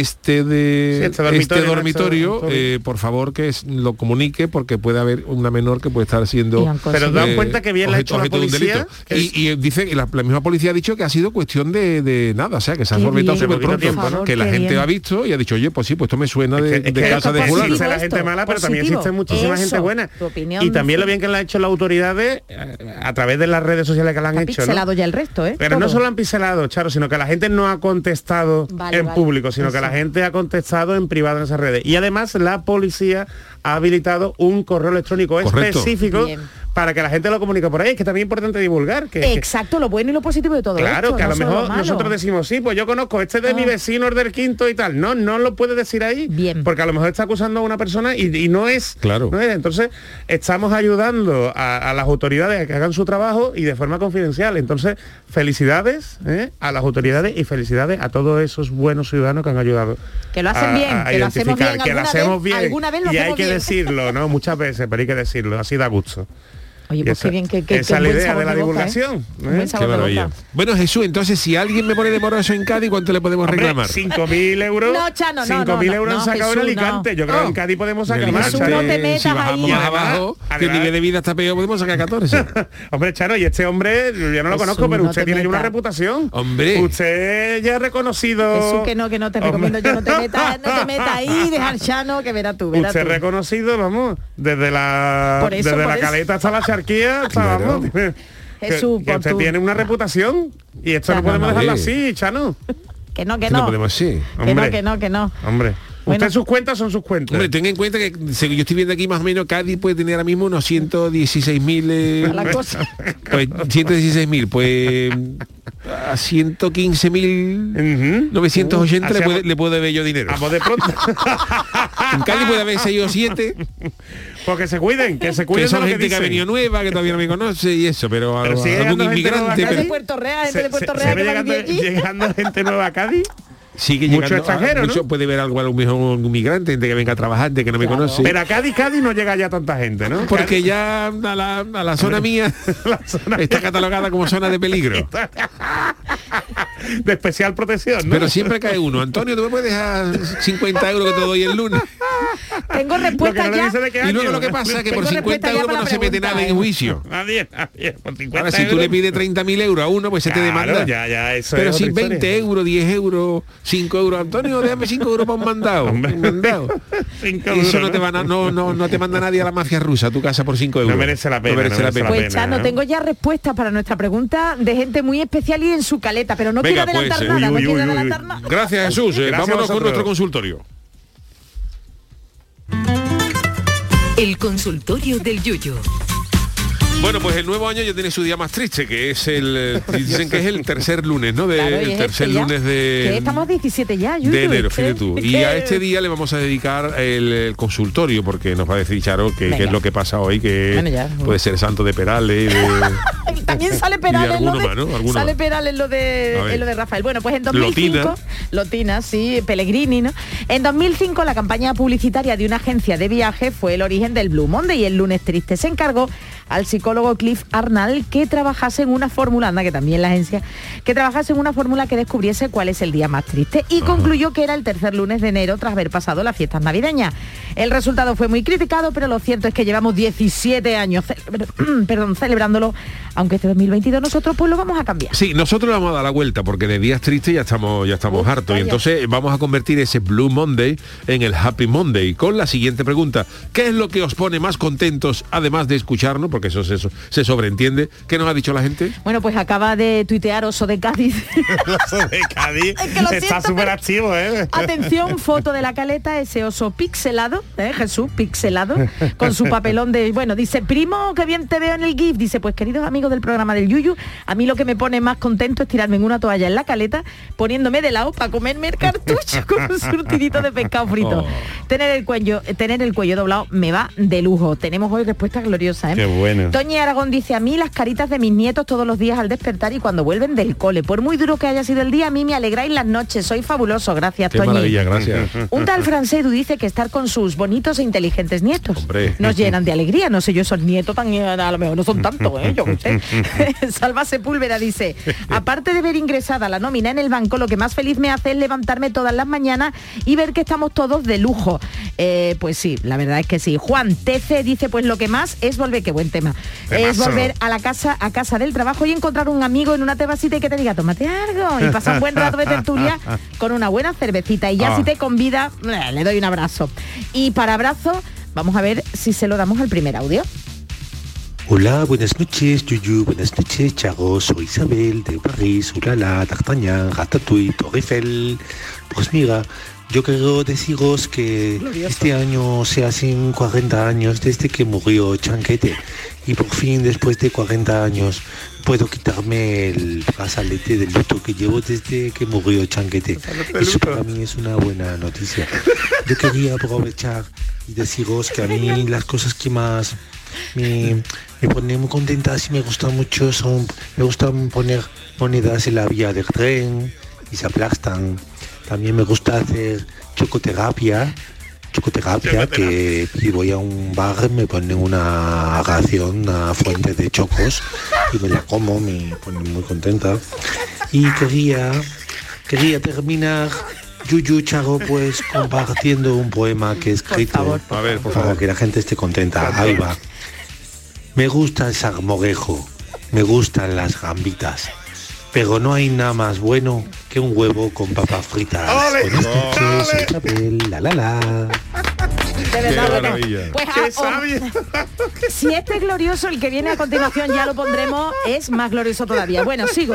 Speaker 10: este de
Speaker 12: Sí, este dormitorio,
Speaker 10: este
Speaker 12: Este
Speaker 10: eh, por favor que es- lo comunique porque puede haber una menor que puede estar siendo
Speaker 13: Y
Speaker 12: Pero dan cuenta que bien le ha hecho la
Speaker 10: de
Speaker 12: policía,
Speaker 10: delito.
Speaker 12: que
Speaker 10: Y,
Speaker 12: es-
Speaker 10: y dice que la, la misma policía ha dicho que ha sido cuestión de, de nada, o sea, que se ha
Speaker 13: bien,
Speaker 10: súper pronto,
Speaker 12: favor,
Speaker 10: que la gente
Speaker 13: bien.
Speaker 10: ha visto y ha dicho, oye, pues sí, pues esto me suena de,
Speaker 12: Es que- es
Speaker 10: de
Speaker 12: que
Speaker 10: casa de fulano.
Speaker 12: dice la gente mala, pero también existe muchísima
Speaker 13: Eso,
Speaker 12: gente buena.
Speaker 13: tu opinión
Speaker 12: Y también
Speaker 13: de-
Speaker 12: lo bien que le han hecho las autoridades eh, a través de las redes sociales que le han hecho.
Speaker 13: ya el resto, ¿eh?
Speaker 12: Pero no solo han pincelado, Charo, sino que la gente no ha contestado en público, sino que
Speaker 13: Eso.
Speaker 12: La gente ha contestado en privado en esas redes. Y además la policía ha habilitado un correo electrónico
Speaker 10: Correcto.
Speaker 12: específico
Speaker 13: Bien.
Speaker 12: para que la gente lo comunique por ahí. Es que también es importante divulgar. Que, que-
Speaker 13: Exacto, lo bueno y lo positivo de todo
Speaker 12: Claro,
Speaker 13: esto,
Speaker 12: que a
Speaker 13: no
Speaker 12: lo mejor nosotros decimos, sí, pues yo conozco este de mi
Speaker 13: Ah.
Speaker 12: vecino, el del quinto y tal. No, no lo puede decir ahí.
Speaker 13: Bien.
Speaker 12: Porque a lo mejor está acusando a una persona y, y no es.
Speaker 10: Claro.
Speaker 12: no es. Entonces, estamos ayudando a, a las autoridades a que hagan su trabajo y de forma confidencial. Entonces, felicidades ¿eh? a las autoridades y felicidades a todos esos buenos ciudadanos que han ayudado.
Speaker 13: Que lo hacen
Speaker 12: a-
Speaker 13: bien,
Speaker 12: a
Speaker 13: que lo hacemos bien,
Speaker 12: que lo
Speaker 13: alguna
Speaker 12: hacemos
Speaker 13: vez-
Speaker 12: bien.
Speaker 13: alguna vez lo
Speaker 12: y hay
Speaker 13: hacemos
Speaker 12: que
Speaker 13: bien.
Speaker 12: Decirlo, ¿no? Muchas veces, pero hay que decirlo. Así da gusto.
Speaker 13: Oye, pues
Speaker 12: esa-
Speaker 13: qué bien, que, que,
Speaker 12: esa es
Speaker 13: que
Speaker 12: la idea
Speaker 13: sabor
Speaker 12: de la divulgación. ¿eh?
Speaker 10: Qué maravilla. Bueno, Jesús, entonces si alguien me pone de moroso en Cádiz, ¿cuánto le podemos
Speaker 12: Hombre,
Speaker 10: reclamar?
Speaker 12: 5.000 euros.
Speaker 13: No, Chano, no,
Speaker 12: 5.000
Speaker 13: no,
Speaker 12: euros
Speaker 13: no,
Speaker 12: han sacado en Alicante.
Speaker 13: no.
Speaker 12: Yo creo que en
Speaker 10: Oh.
Speaker 12: Cádiz podemos sacar más.
Speaker 13: No te metas
Speaker 10: si bajamos
Speaker 13: ahí.
Speaker 10: más abajo, que el nivel de vida está peor, podemos sacar 14.
Speaker 12: Hombre, Chano, y este hombre, yo no lo
Speaker 13: Jesús,
Speaker 12: conozco, pero usted
Speaker 13: te
Speaker 12: tiene una reputación.
Speaker 10: Hombre.
Speaker 12: Usted ya ha reconocido.
Speaker 13: Jesús, que no, que no te recomiendo yo, no te metas, no te metas ahí, dejar Chano, que verás tú,
Speaker 12: Usted reconocido, vamos, desde la
Speaker 13: Por eso,
Speaker 12: desde la caleta hasta la charquía,
Speaker 10: Claro.
Speaker 12: vamos. que-
Speaker 13: Jesús,
Speaker 12: que
Speaker 13: por
Speaker 12: usted
Speaker 13: tu-
Speaker 12: tiene una reputación y esto no podemos
Speaker 13: no.
Speaker 12: dejarlo
Speaker 10: Sí.
Speaker 12: así, Chano.
Speaker 13: Que no, que
Speaker 10: no
Speaker 13: no.
Speaker 10: podemos así.
Speaker 13: Que no, que no, que no.
Speaker 12: Hombre,
Speaker 13: Bueno.
Speaker 12: usted sus cuentas son sus cuentas.
Speaker 10: Hombre, ten en cuenta que según yo estoy viendo aquí más o menos Cádiz puede tener ahora mismo unos 116.000 eh,
Speaker 13: la cosa.
Speaker 10: pues 116.000 pues a 115.980 le,
Speaker 12: Hacíamos-
Speaker 10: puede, le puedo ver yo dinero.
Speaker 12: Vamos de pronto.
Speaker 10: En Cádiz puede haber 6 o 7,
Speaker 12: Porque se cuiden, que se cuiden
Speaker 10: que son
Speaker 12: de lo
Speaker 10: gente que, ha
Speaker 12: dicen.
Speaker 10: venido nueva, que todavía no me conoce y eso, pero,
Speaker 12: Pero
Speaker 10: a-
Speaker 12: sigue
Speaker 10: algún
Speaker 12: gente
Speaker 10: inmigrante.
Speaker 13: de Puerto Real, gente
Speaker 12: Se,
Speaker 13: de Puerto
Speaker 12: se-
Speaker 13: Real
Speaker 12: se ve
Speaker 13: que
Speaker 12: llegando, llegando gente nueva a Cádiz.
Speaker 10: Sigue
Speaker 12: mucho
Speaker 10: llegando a-
Speaker 12: extranjero, ¿no?
Speaker 10: mucho puede ver algo a lo mejor un inmigrante, gente que venga a trabajar, gente que no me conoce.
Speaker 12: Pero a Cádiz, Cádiz no llega ya tanta gente, ¿no?
Speaker 10: porque ya a la, a la zona mía
Speaker 12: La zona
Speaker 10: está catalogada como zona de peligro.
Speaker 12: de especial protección, ¿no?
Speaker 10: Pero siempre cae uno. Antonio, tú me puedes dejar 50 euros que te doy el lunes.
Speaker 13: Tengo respuesta
Speaker 12: no
Speaker 13: ya.
Speaker 12: de
Speaker 10: Y luego lo que pasa es que por
Speaker 13: Tengo
Speaker 10: 50
Speaker 13: respuesta ya
Speaker 10: euros no se mete nada
Speaker 13: ¿eh?
Speaker 10: en juicio.
Speaker 12: Nadie, nadie, por 50
Speaker 10: Ahora, si tú le pides 30.000 euros a uno, pues se te demanda.
Speaker 12: ya, ya, eso
Speaker 10: Pero
Speaker 12: es
Speaker 10: si
Speaker 12: otra
Speaker 10: 20
Speaker 12: historia.
Speaker 10: euros, 10 euros, 5 euros, Antonio, déjame 5 euros para un mandado. Un mandado. Eso no te, van a- no, no, no te manda nadie a la mafia rusa a tu casa por 5 euros.
Speaker 12: merece la pena,
Speaker 10: No merece
Speaker 12: no
Speaker 10: la pena.
Speaker 12: la
Speaker 13: Pues Chano,
Speaker 12: ¿no?
Speaker 13: tengo ya respuestas para nuestra pregunta de gente muy especial y en su caleta, pero no
Speaker 10: Venga,
Speaker 13: quiero adelantar
Speaker 10: pues,
Speaker 13: nada,
Speaker 12: uy,
Speaker 13: no
Speaker 12: uy,
Speaker 13: quiero
Speaker 12: uy, uy.
Speaker 13: adelantar nada.
Speaker 10: Gracias, Jesús. Eh,
Speaker 12: Gracias
Speaker 10: Vámonos con nuestro consultorio.
Speaker 7: El consultorio del Yuyo.
Speaker 10: Bueno, pues el nuevo año ya tiene su día más triste, que es el... Dicen que es el tercer lunes, ¿no? De,
Speaker 13: Claro,
Speaker 10: el tercer
Speaker 13: este
Speaker 10: lunes de...
Speaker 13: que estamos 17 ya, Yuyu,
Speaker 10: de enero, fíjate tú. Y a este día le vamos a dedicar el, el consultorio, porque nos va a decir Charo que, es lo que pasa hoy, que
Speaker 13: Bueno, ya.
Speaker 10: puede ser Santo de Perales, de-
Speaker 13: También sale Perales lo
Speaker 10: alguno
Speaker 13: de,
Speaker 10: más, ¿no?
Speaker 13: Sale. Perales en lo de en lo de Rafael. Bueno, pues en 2005
Speaker 10: Lotina.
Speaker 13: Lotina, sí, Pellegrini, ¿no? En 2005 la campaña publicitaria de una agencia de viaje fue el origen del Blue Monday y el lunes triste se encargó al psicólogo Cliff Arnall que trabajase en una fórmula, anda que también la agencia, que trabajase en una fórmula que descubriese cuál es el día más triste y concluyó que era el tercer lunes de enero tras haber pasado las fiestas navideñas. El resultado fue muy criticado, pero lo cierto es que llevamos 17 años celebr- perdón, celebrándolo, aunque este 2022 nosotros pues lo vamos a cambiar.
Speaker 10: Sí, nosotros le vamos a dar la vuelta porque de días tristes ya estamos, ya estamos
Speaker 13: Uf,
Speaker 10: hartos. Y entonces vamos a convertir ese Blue Monday en el Happy Monday con la siguiente pregunta. ¿Qué es lo que os pone más contentos además de escucharnos? Porque eso se, se sobreentiende. ¿Qué nos ha dicho la gente?
Speaker 13: Bueno, pues acaba de tuitear Oso de Cádiz.
Speaker 12: Eso de Cádiz
Speaker 13: Es que lo
Speaker 12: está súper activo, ¿eh?
Speaker 13: Atención, foto de la caleta, ese oso pixelado, ¿eh? Jesús, pixelado, con su papelón de, bueno, dice, primo, que bien te veo en el GIF. Dice, pues queridos amigos del programa del Yuyu, a mí lo que me pone más contento es tirarme en una toalla en la caleta, poniéndome de lado para comerme el cartucho con un surtidito de pescado frito.
Speaker 10: Oh.
Speaker 13: Tener el cuello, tener el cuello doblado me va de lujo. Tenemos hoy respuesta gloriosa, ¿eh?
Speaker 12: Qué bueno.
Speaker 13: Toñi Aragón dice, a mí las caritas de mis nietos todos los días al despertar y cuando vuelven del cole. Por muy duro que haya sido el día, a mí me alegráis las noches. Soy fabuloso. Gracias,
Speaker 10: Qué
Speaker 13: Toñi.
Speaker 10: maravilla, gracias.
Speaker 13: Un tal Francedu dice que estar con sus bonitos e inteligentes nietos
Speaker 10: Hombre.
Speaker 13: nos llenan de alegría. No sé yo, esos nietos tan eh, a lo mejor no son tantos, ¿eh? Yo qué sé. Salva Sepúlveda dice, aparte de ver ingresada la nómina en el banco, lo que más feliz me hace es levantarme todas las mañanas y ver que estamos todos de lujo. Eh, pues sí, la verdad es que sí. Juan TC dice, pues lo que más es volver, qué buen tema. Es volver a la casa, a casa del trabajo y encontrar un amigo en una terracita y que te diga, tómate algo y pasar un buen rato de tertulia con una buena cervecita. Y ya
Speaker 12: Ah.
Speaker 13: si te convida, eh, le doy un abrazo. Y para abrazo, vamos a ver si se lo damos al primer audio.
Speaker 20: Hola, buenas noches, Yuyu, buenas noches, Charo, soy Isabel de París, Ulala, D'Artagnan, Ratatouille, Torre Eiffel. Pues mira, yo quiero deciros que este año se hacen 40 años desde que murió Chanquete y por fin después de 40 años puedo quitarme el brazalete del luto que llevo desde que murió Chanquete. Eso para mí es una buena noticia. Yo quería aprovechar y deciros que a mí las cosas que más me, me ponen muy contentas y me gustan mucho son, me gustan poner monedas en la vía del tren y se aplastan. También me gusta hacer chocoterapia chocoterapia, que si voy a un bar me ponen una ración, una fuente de chocos y me la como, me pone muy contenta. Y quería, quería terminar Yuyu Chago pues compartiendo un poema que he escrito.
Speaker 10: A ver, por
Speaker 20: Para que la gente esté contenta. Ahí va. Me gusta el salmorejo, me gustan las gambitas, pero no hay nada más bueno que un huevo con papas fritas.
Speaker 12: ¡Ole!
Speaker 20: La la la.
Speaker 13: De verdad, pues, ah, oh, si este es glorioso, el que viene a continuación ya lo pondremos, es más glorioso todavía. Bueno, sigo.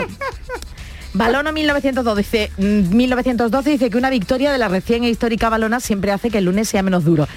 Speaker 13: Balono 1912, mm, 1912 dice que una victoria de la recién e histórica Balona siempre hace que el lunes sea menos duro.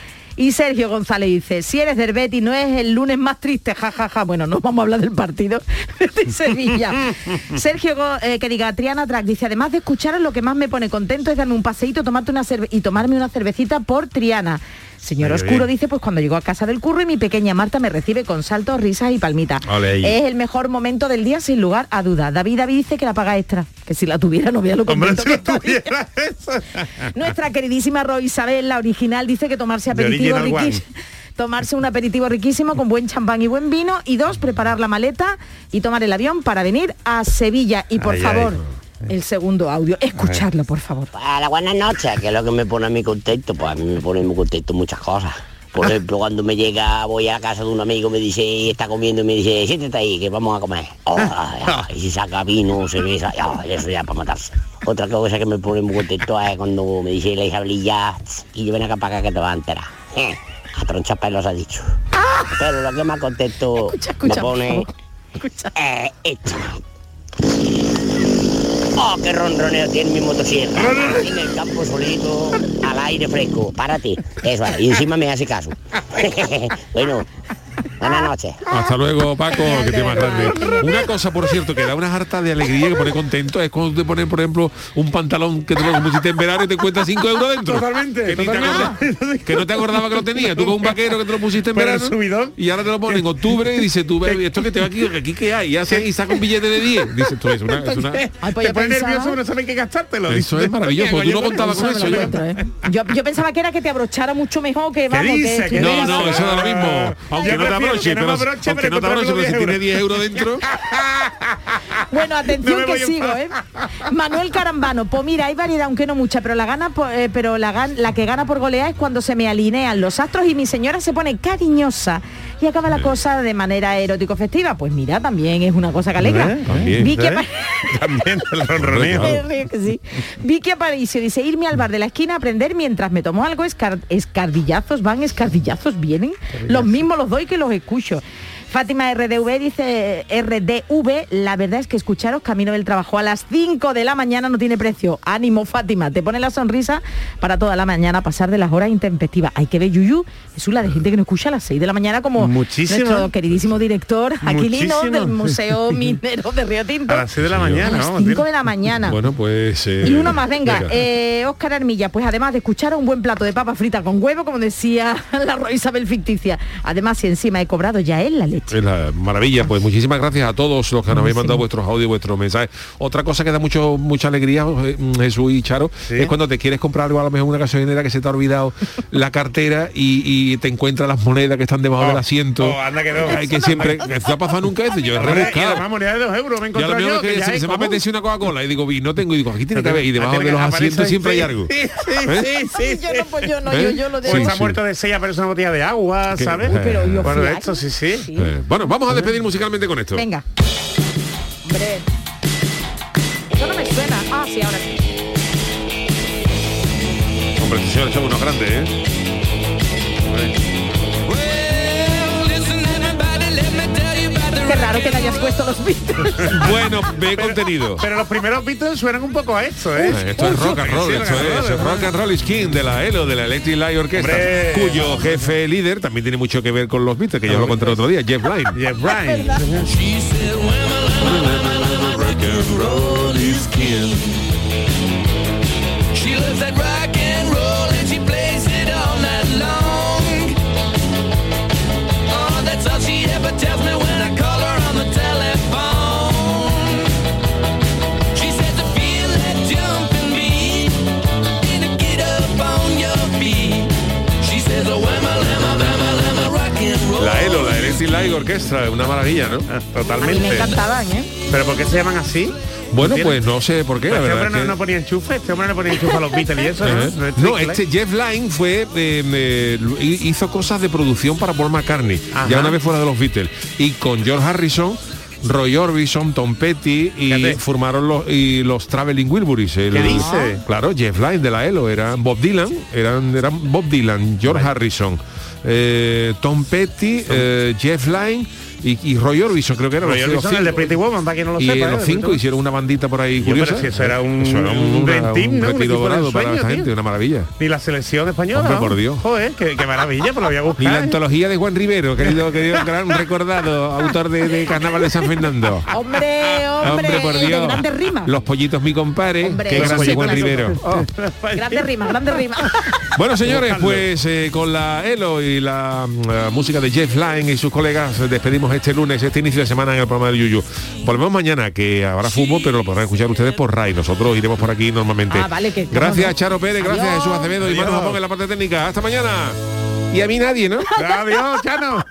Speaker 13: Y Sergio González dice, si eres del Betis no es el lunes más triste, jajaja. Bueno, no vamos a hablar del partido de Sevilla. Sergio, eh, que diga, Triana Track dice, además de escucharos, lo que más me pone contento es darme un paseíto, tomarte una cerve- y tomarme una cervecita por Triana. Señor
Speaker 10: Muy
Speaker 13: Oscuro
Speaker 10: bien.
Speaker 13: dice, pues cuando llego a casa del curro y mi pequeña Marta me recibe con saltos, risas y palmitas. Es el mejor momento del día sin lugar a duda. David David dice que la paga extra, que si la tuviera no vea lo
Speaker 12: Hombre,
Speaker 13: contento
Speaker 12: si
Speaker 13: que
Speaker 12: tuviera.
Speaker 13: Nuestra queridísima Roy Isabel, la original, dice que tomarse aperitivo riquísimo. Tomarse un aperitivo riquísimo con buen champán y buen vino. Y dos, preparar la maleta y tomar el avión para venir a Sevilla. Y por
Speaker 21: Ay,
Speaker 13: favor,
Speaker 21: ay.
Speaker 13: El segundo audio, escucharlo, por favor.
Speaker 21: A la buenas noches, que es lo que me pone a mí contento, pues a mí me pone muy contento muchas cosas. Por ejemplo, cuando me llega, voy a la casa de un amigo, me dice, está comiendo y me dice, siéntate ahí, que vamos a comer. Oh, ya, y si saca vino, cerveza, ya, eso ya para matarse. Otra cosa que me pone muy contento es cuando me dice la Isabelilla, y yo ven acá para acá que te vas a enterar. Eh, a tronchar pelos ha dicho. Pero lo que más contento
Speaker 13: escucha,
Speaker 21: me
Speaker 13: por
Speaker 21: pone es esto. Oh, qué ronroneo tiene mi motosierra. En el campo solito, al aire fresco. Párate. Eso, es, y encima me hace caso. bueno, buenas noches.
Speaker 10: Hasta luego, Paco, que te más grande. Una cosa, por cierto, que da una harta de alegría que pone contento es cuando te ponen, por ejemplo, un pantalón que te lo pusiste en verano y te cuesta 5 euros dentro.
Speaker 12: Totalmente,
Speaker 10: Que, ni te
Speaker 12: totalmente.
Speaker 10: acordabas- que no te acordaba que lo tenía. Tú con un vaquero que te lo pusiste en
Speaker 12: Pero
Speaker 10: verano
Speaker 12: subidón.
Speaker 10: y ahora te lo ponen en octubre y dices tú, "Ve, esto que te va aquí, aquí que hay, y, hace, y saca un billete de 10. Dices tú, es una... Es una
Speaker 13: Ay, pues
Speaker 12: te
Speaker 13: yo
Speaker 12: pone
Speaker 13: pensaba-
Speaker 12: nervioso, no sabes qué gastártelo.
Speaker 10: eso es maravilloso, porque tú no contabas con eso. ya.
Speaker 13: Yo, yo pensaba que era que te abrochara mucho mejor que vamos.
Speaker 12: dice?
Speaker 13: que
Speaker 12: ¿Qué
Speaker 10: No,
Speaker 12: dice?
Speaker 10: no, eso da lo mismo. Aunque no
Speaker 12: me
Speaker 10: pero, aunque no te abroche, pero si tiene 10 euros dentro,
Speaker 13: Bueno, atención
Speaker 12: No
Speaker 13: que sigo. ¿eh? Manuel Carambano, pues mira, hay variedad, aunque no mucha, pero la gana eh, pero la, gan- la que gana por golear es cuando se me alinean los astros y mi señora se pone cariñosa y acaba la cosa de manera erótico festiva. Pues mira, también es una cosa que alegra.
Speaker 12: ¿Eh? También,
Speaker 13: Vicky
Speaker 12: ¿eh? También
Speaker 13: sí. Vicky Aparicio dice irme al bar de la esquina a aprender mientras me tomo algo, escar- escardillazos van, escardillazos vienen. Los mismos los doy que los escucho. Fátima RDV dice RDV, la verdad es que escucharos camino del trabajo a las 5 de la mañana no tiene precio. Ánimo Fátima, te pone la sonrisa para toda la mañana pasar de las horas intempestivas. Hay que ver Yuyu, es una de gente que no escucha a las 6 de la mañana como
Speaker 12: Muchísimo.
Speaker 13: nuestro queridísimo director Aquilino
Speaker 12: Muchísimo.
Speaker 13: del Museo Minero de Río Tinto.
Speaker 12: A las 6 de la mañana,
Speaker 13: A las
Speaker 12: vamos,
Speaker 13: 5 de la mañana.
Speaker 10: bueno, pues... eh,
Speaker 13: Y uno más, venga, eh, Óscar Armilla, pues además de escuchar un buen plato de papa frita con huevo, como decía la Roy Isabel ficticia. Además, si encima he cobrado ya él la leche.
Speaker 10: Es la maravilla, pues muchísimas gracias a todos los que nos habéis mandado vuestros audios, vuestros mensajes. Otra cosa que da mucho mucha alegría, eh, Jesús y Charo, es cuando te quieres comprar algo a lo mejor una gasolinera que se te ha olvidado la cartera y, y te encuentras las monedas que están debajo del asiento.
Speaker 12: oh, anda que no.
Speaker 10: Hay que siempre, ¿te ha pasado nunca eso? Yo he rebuscado.
Speaker 12: además moneda de dos euros me he
Speaker 10: Y a lo
Speaker 12: encontrado
Speaker 10: mejor
Speaker 12: yo,
Speaker 10: que
Speaker 12: que
Speaker 10: se, se me apetece una Coca-Cola y digo, vi, no tengo, y digo, aquí tiene que haber, y debajo de los asientos
Speaker 12: ahí,
Speaker 10: siempre hay
Speaker 12: sí,
Speaker 10: algo.
Speaker 12: Sí, sí,
Speaker 10: ¿Eh?
Speaker 12: sí, sí,
Speaker 13: Yo no, pues yo no,
Speaker 10: ¿Eh?
Speaker 13: yo, yo lo
Speaker 12: O
Speaker 13: de...
Speaker 10: Sí,
Speaker 12: está
Speaker 10: sí.
Speaker 12: muerto de sella, pero es una botella de agua, ¿sabes?
Speaker 10: Uy, pero yo
Speaker 12: bueno, esto sí, sí.
Speaker 10: Eh, bueno, vamos a despedir musicalmente con esto.
Speaker 13: Venga. Hombre. Eso no me suena. Ah, sí, ahora sí.
Speaker 10: Hombre, este señor es uno grande, ¿eh?
Speaker 13: Qué raro que le hayas puesto los Beatles.
Speaker 10: Bueno, ve contenido.
Speaker 12: Pero los primeros Beatles suenan un poco a esto, ¿eh?
Speaker 10: Esto es rock and roll, esto es rock and roll is king de la ELO, de la Electric Light Orchestra,
Speaker 12: Hombre.
Speaker 10: cuyo jefe líder también tiene mucho que ver con los Beatles, que ya lo conté el otro día, Jeff Lynne.
Speaker 12: Jeff Lynne.
Speaker 10: Steel Light Orchestra, una maravilla, ¿no?
Speaker 13: A
Speaker 12: Totalmente.
Speaker 13: mí me encantaban, ¿eh?
Speaker 12: ¿Pero por qué se llaman así?
Speaker 10: Bueno, pues no sé por qué, la
Speaker 12: Este hombre no,
Speaker 10: que-
Speaker 12: no ponía enchufe, este hombre no ponía enchufe a los Beatles y eso, ¿no?
Speaker 10: Ajá.
Speaker 12: No, es
Speaker 10: No,
Speaker 12: triple.
Speaker 10: este Jeff Lynne fue eh, eh, hizo cosas de producción para Paul McCartney,
Speaker 12: Ajá.
Speaker 10: ya una vez fuera de los Beatles. Y con George Harrison, Roy Orbison, Tom Petty y
Speaker 12: Fíjate.
Speaker 10: formaron los y los Traveling Wilburys. el-
Speaker 12: ¿Qué dice?
Speaker 10: Claro, Jeff Lynne de la ELO, eran Bob Dylan, eran, eran Bob Dylan, George Harrison, eh, Tom Petty, eh, Jeff Lynne y, y Roy Orbison, creo que
Speaker 12: Roy Orbison, el de
Speaker 10: cinco.
Speaker 12: Pretty Woman, para quien no lo
Speaker 10: y
Speaker 12: sepa. ¿eh?
Speaker 10: los cinco hicieron una bandita por ahí
Speaker 12: Yo,
Speaker 10: curiosa.
Speaker 12: pero si eso era un-
Speaker 10: Eso era
Speaker 12: un dream team,
Speaker 10: un
Speaker 12: ¿no? Un
Speaker 10: retiro
Speaker 12: equipo de
Speaker 10: dorado para
Speaker 12: ensueño,
Speaker 10: esta
Speaker 12: tío.
Speaker 10: gente, una maravilla.
Speaker 12: Ni la selección española.
Speaker 10: Hombre,
Speaker 12: ¿no?
Speaker 10: por Dios.
Speaker 12: Joder, qué, qué maravilla, pues lo voy a
Speaker 10: Y
Speaker 12: buscar.
Speaker 10: la
Speaker 12: ¿eh?
Speaker 10: antología de Juan Rivero, querido, querido gran recordado, autor de, de Carnaval de San Fernando.
Speaker 13: Hombre, hombre,
Speaker 10: por
Speaker 13: de
Speaker 10: Dios.
Speaker 13: grandes rimas.
Speaker 10: Los pollitos mi compadre,
Speaker 13: Hombre,
Speaker 10: qué grande Juan. Rivero. Oh.
Speaker 13: Grandes rimas, grandes rimas.
Speaker 10: Bueno, señores, pues eh, con la ELO y la, mm, música de Jeff Lynne y sus colegas eh, este lunes, este inicio de semana en el programa de Yuyu. Volvemos mañana, que habrá fútbol, pero lo podrán escuchar ustedes por RAI. Nosotros iremos por aquí normalmente.
Speaker 13: Ah, vale, que-
Speaker 10: gracias,
Speaker 13: no.
Speaker 10: Charo Pérez, gracias,
Speaker 13: Adiós.
Speaker 10: Jesús Acevedo y Manu. Japón en la parte técnica. Hasta mañana. Y a mí nadie, ¿no?
Speaker 12: Adiós, Chano.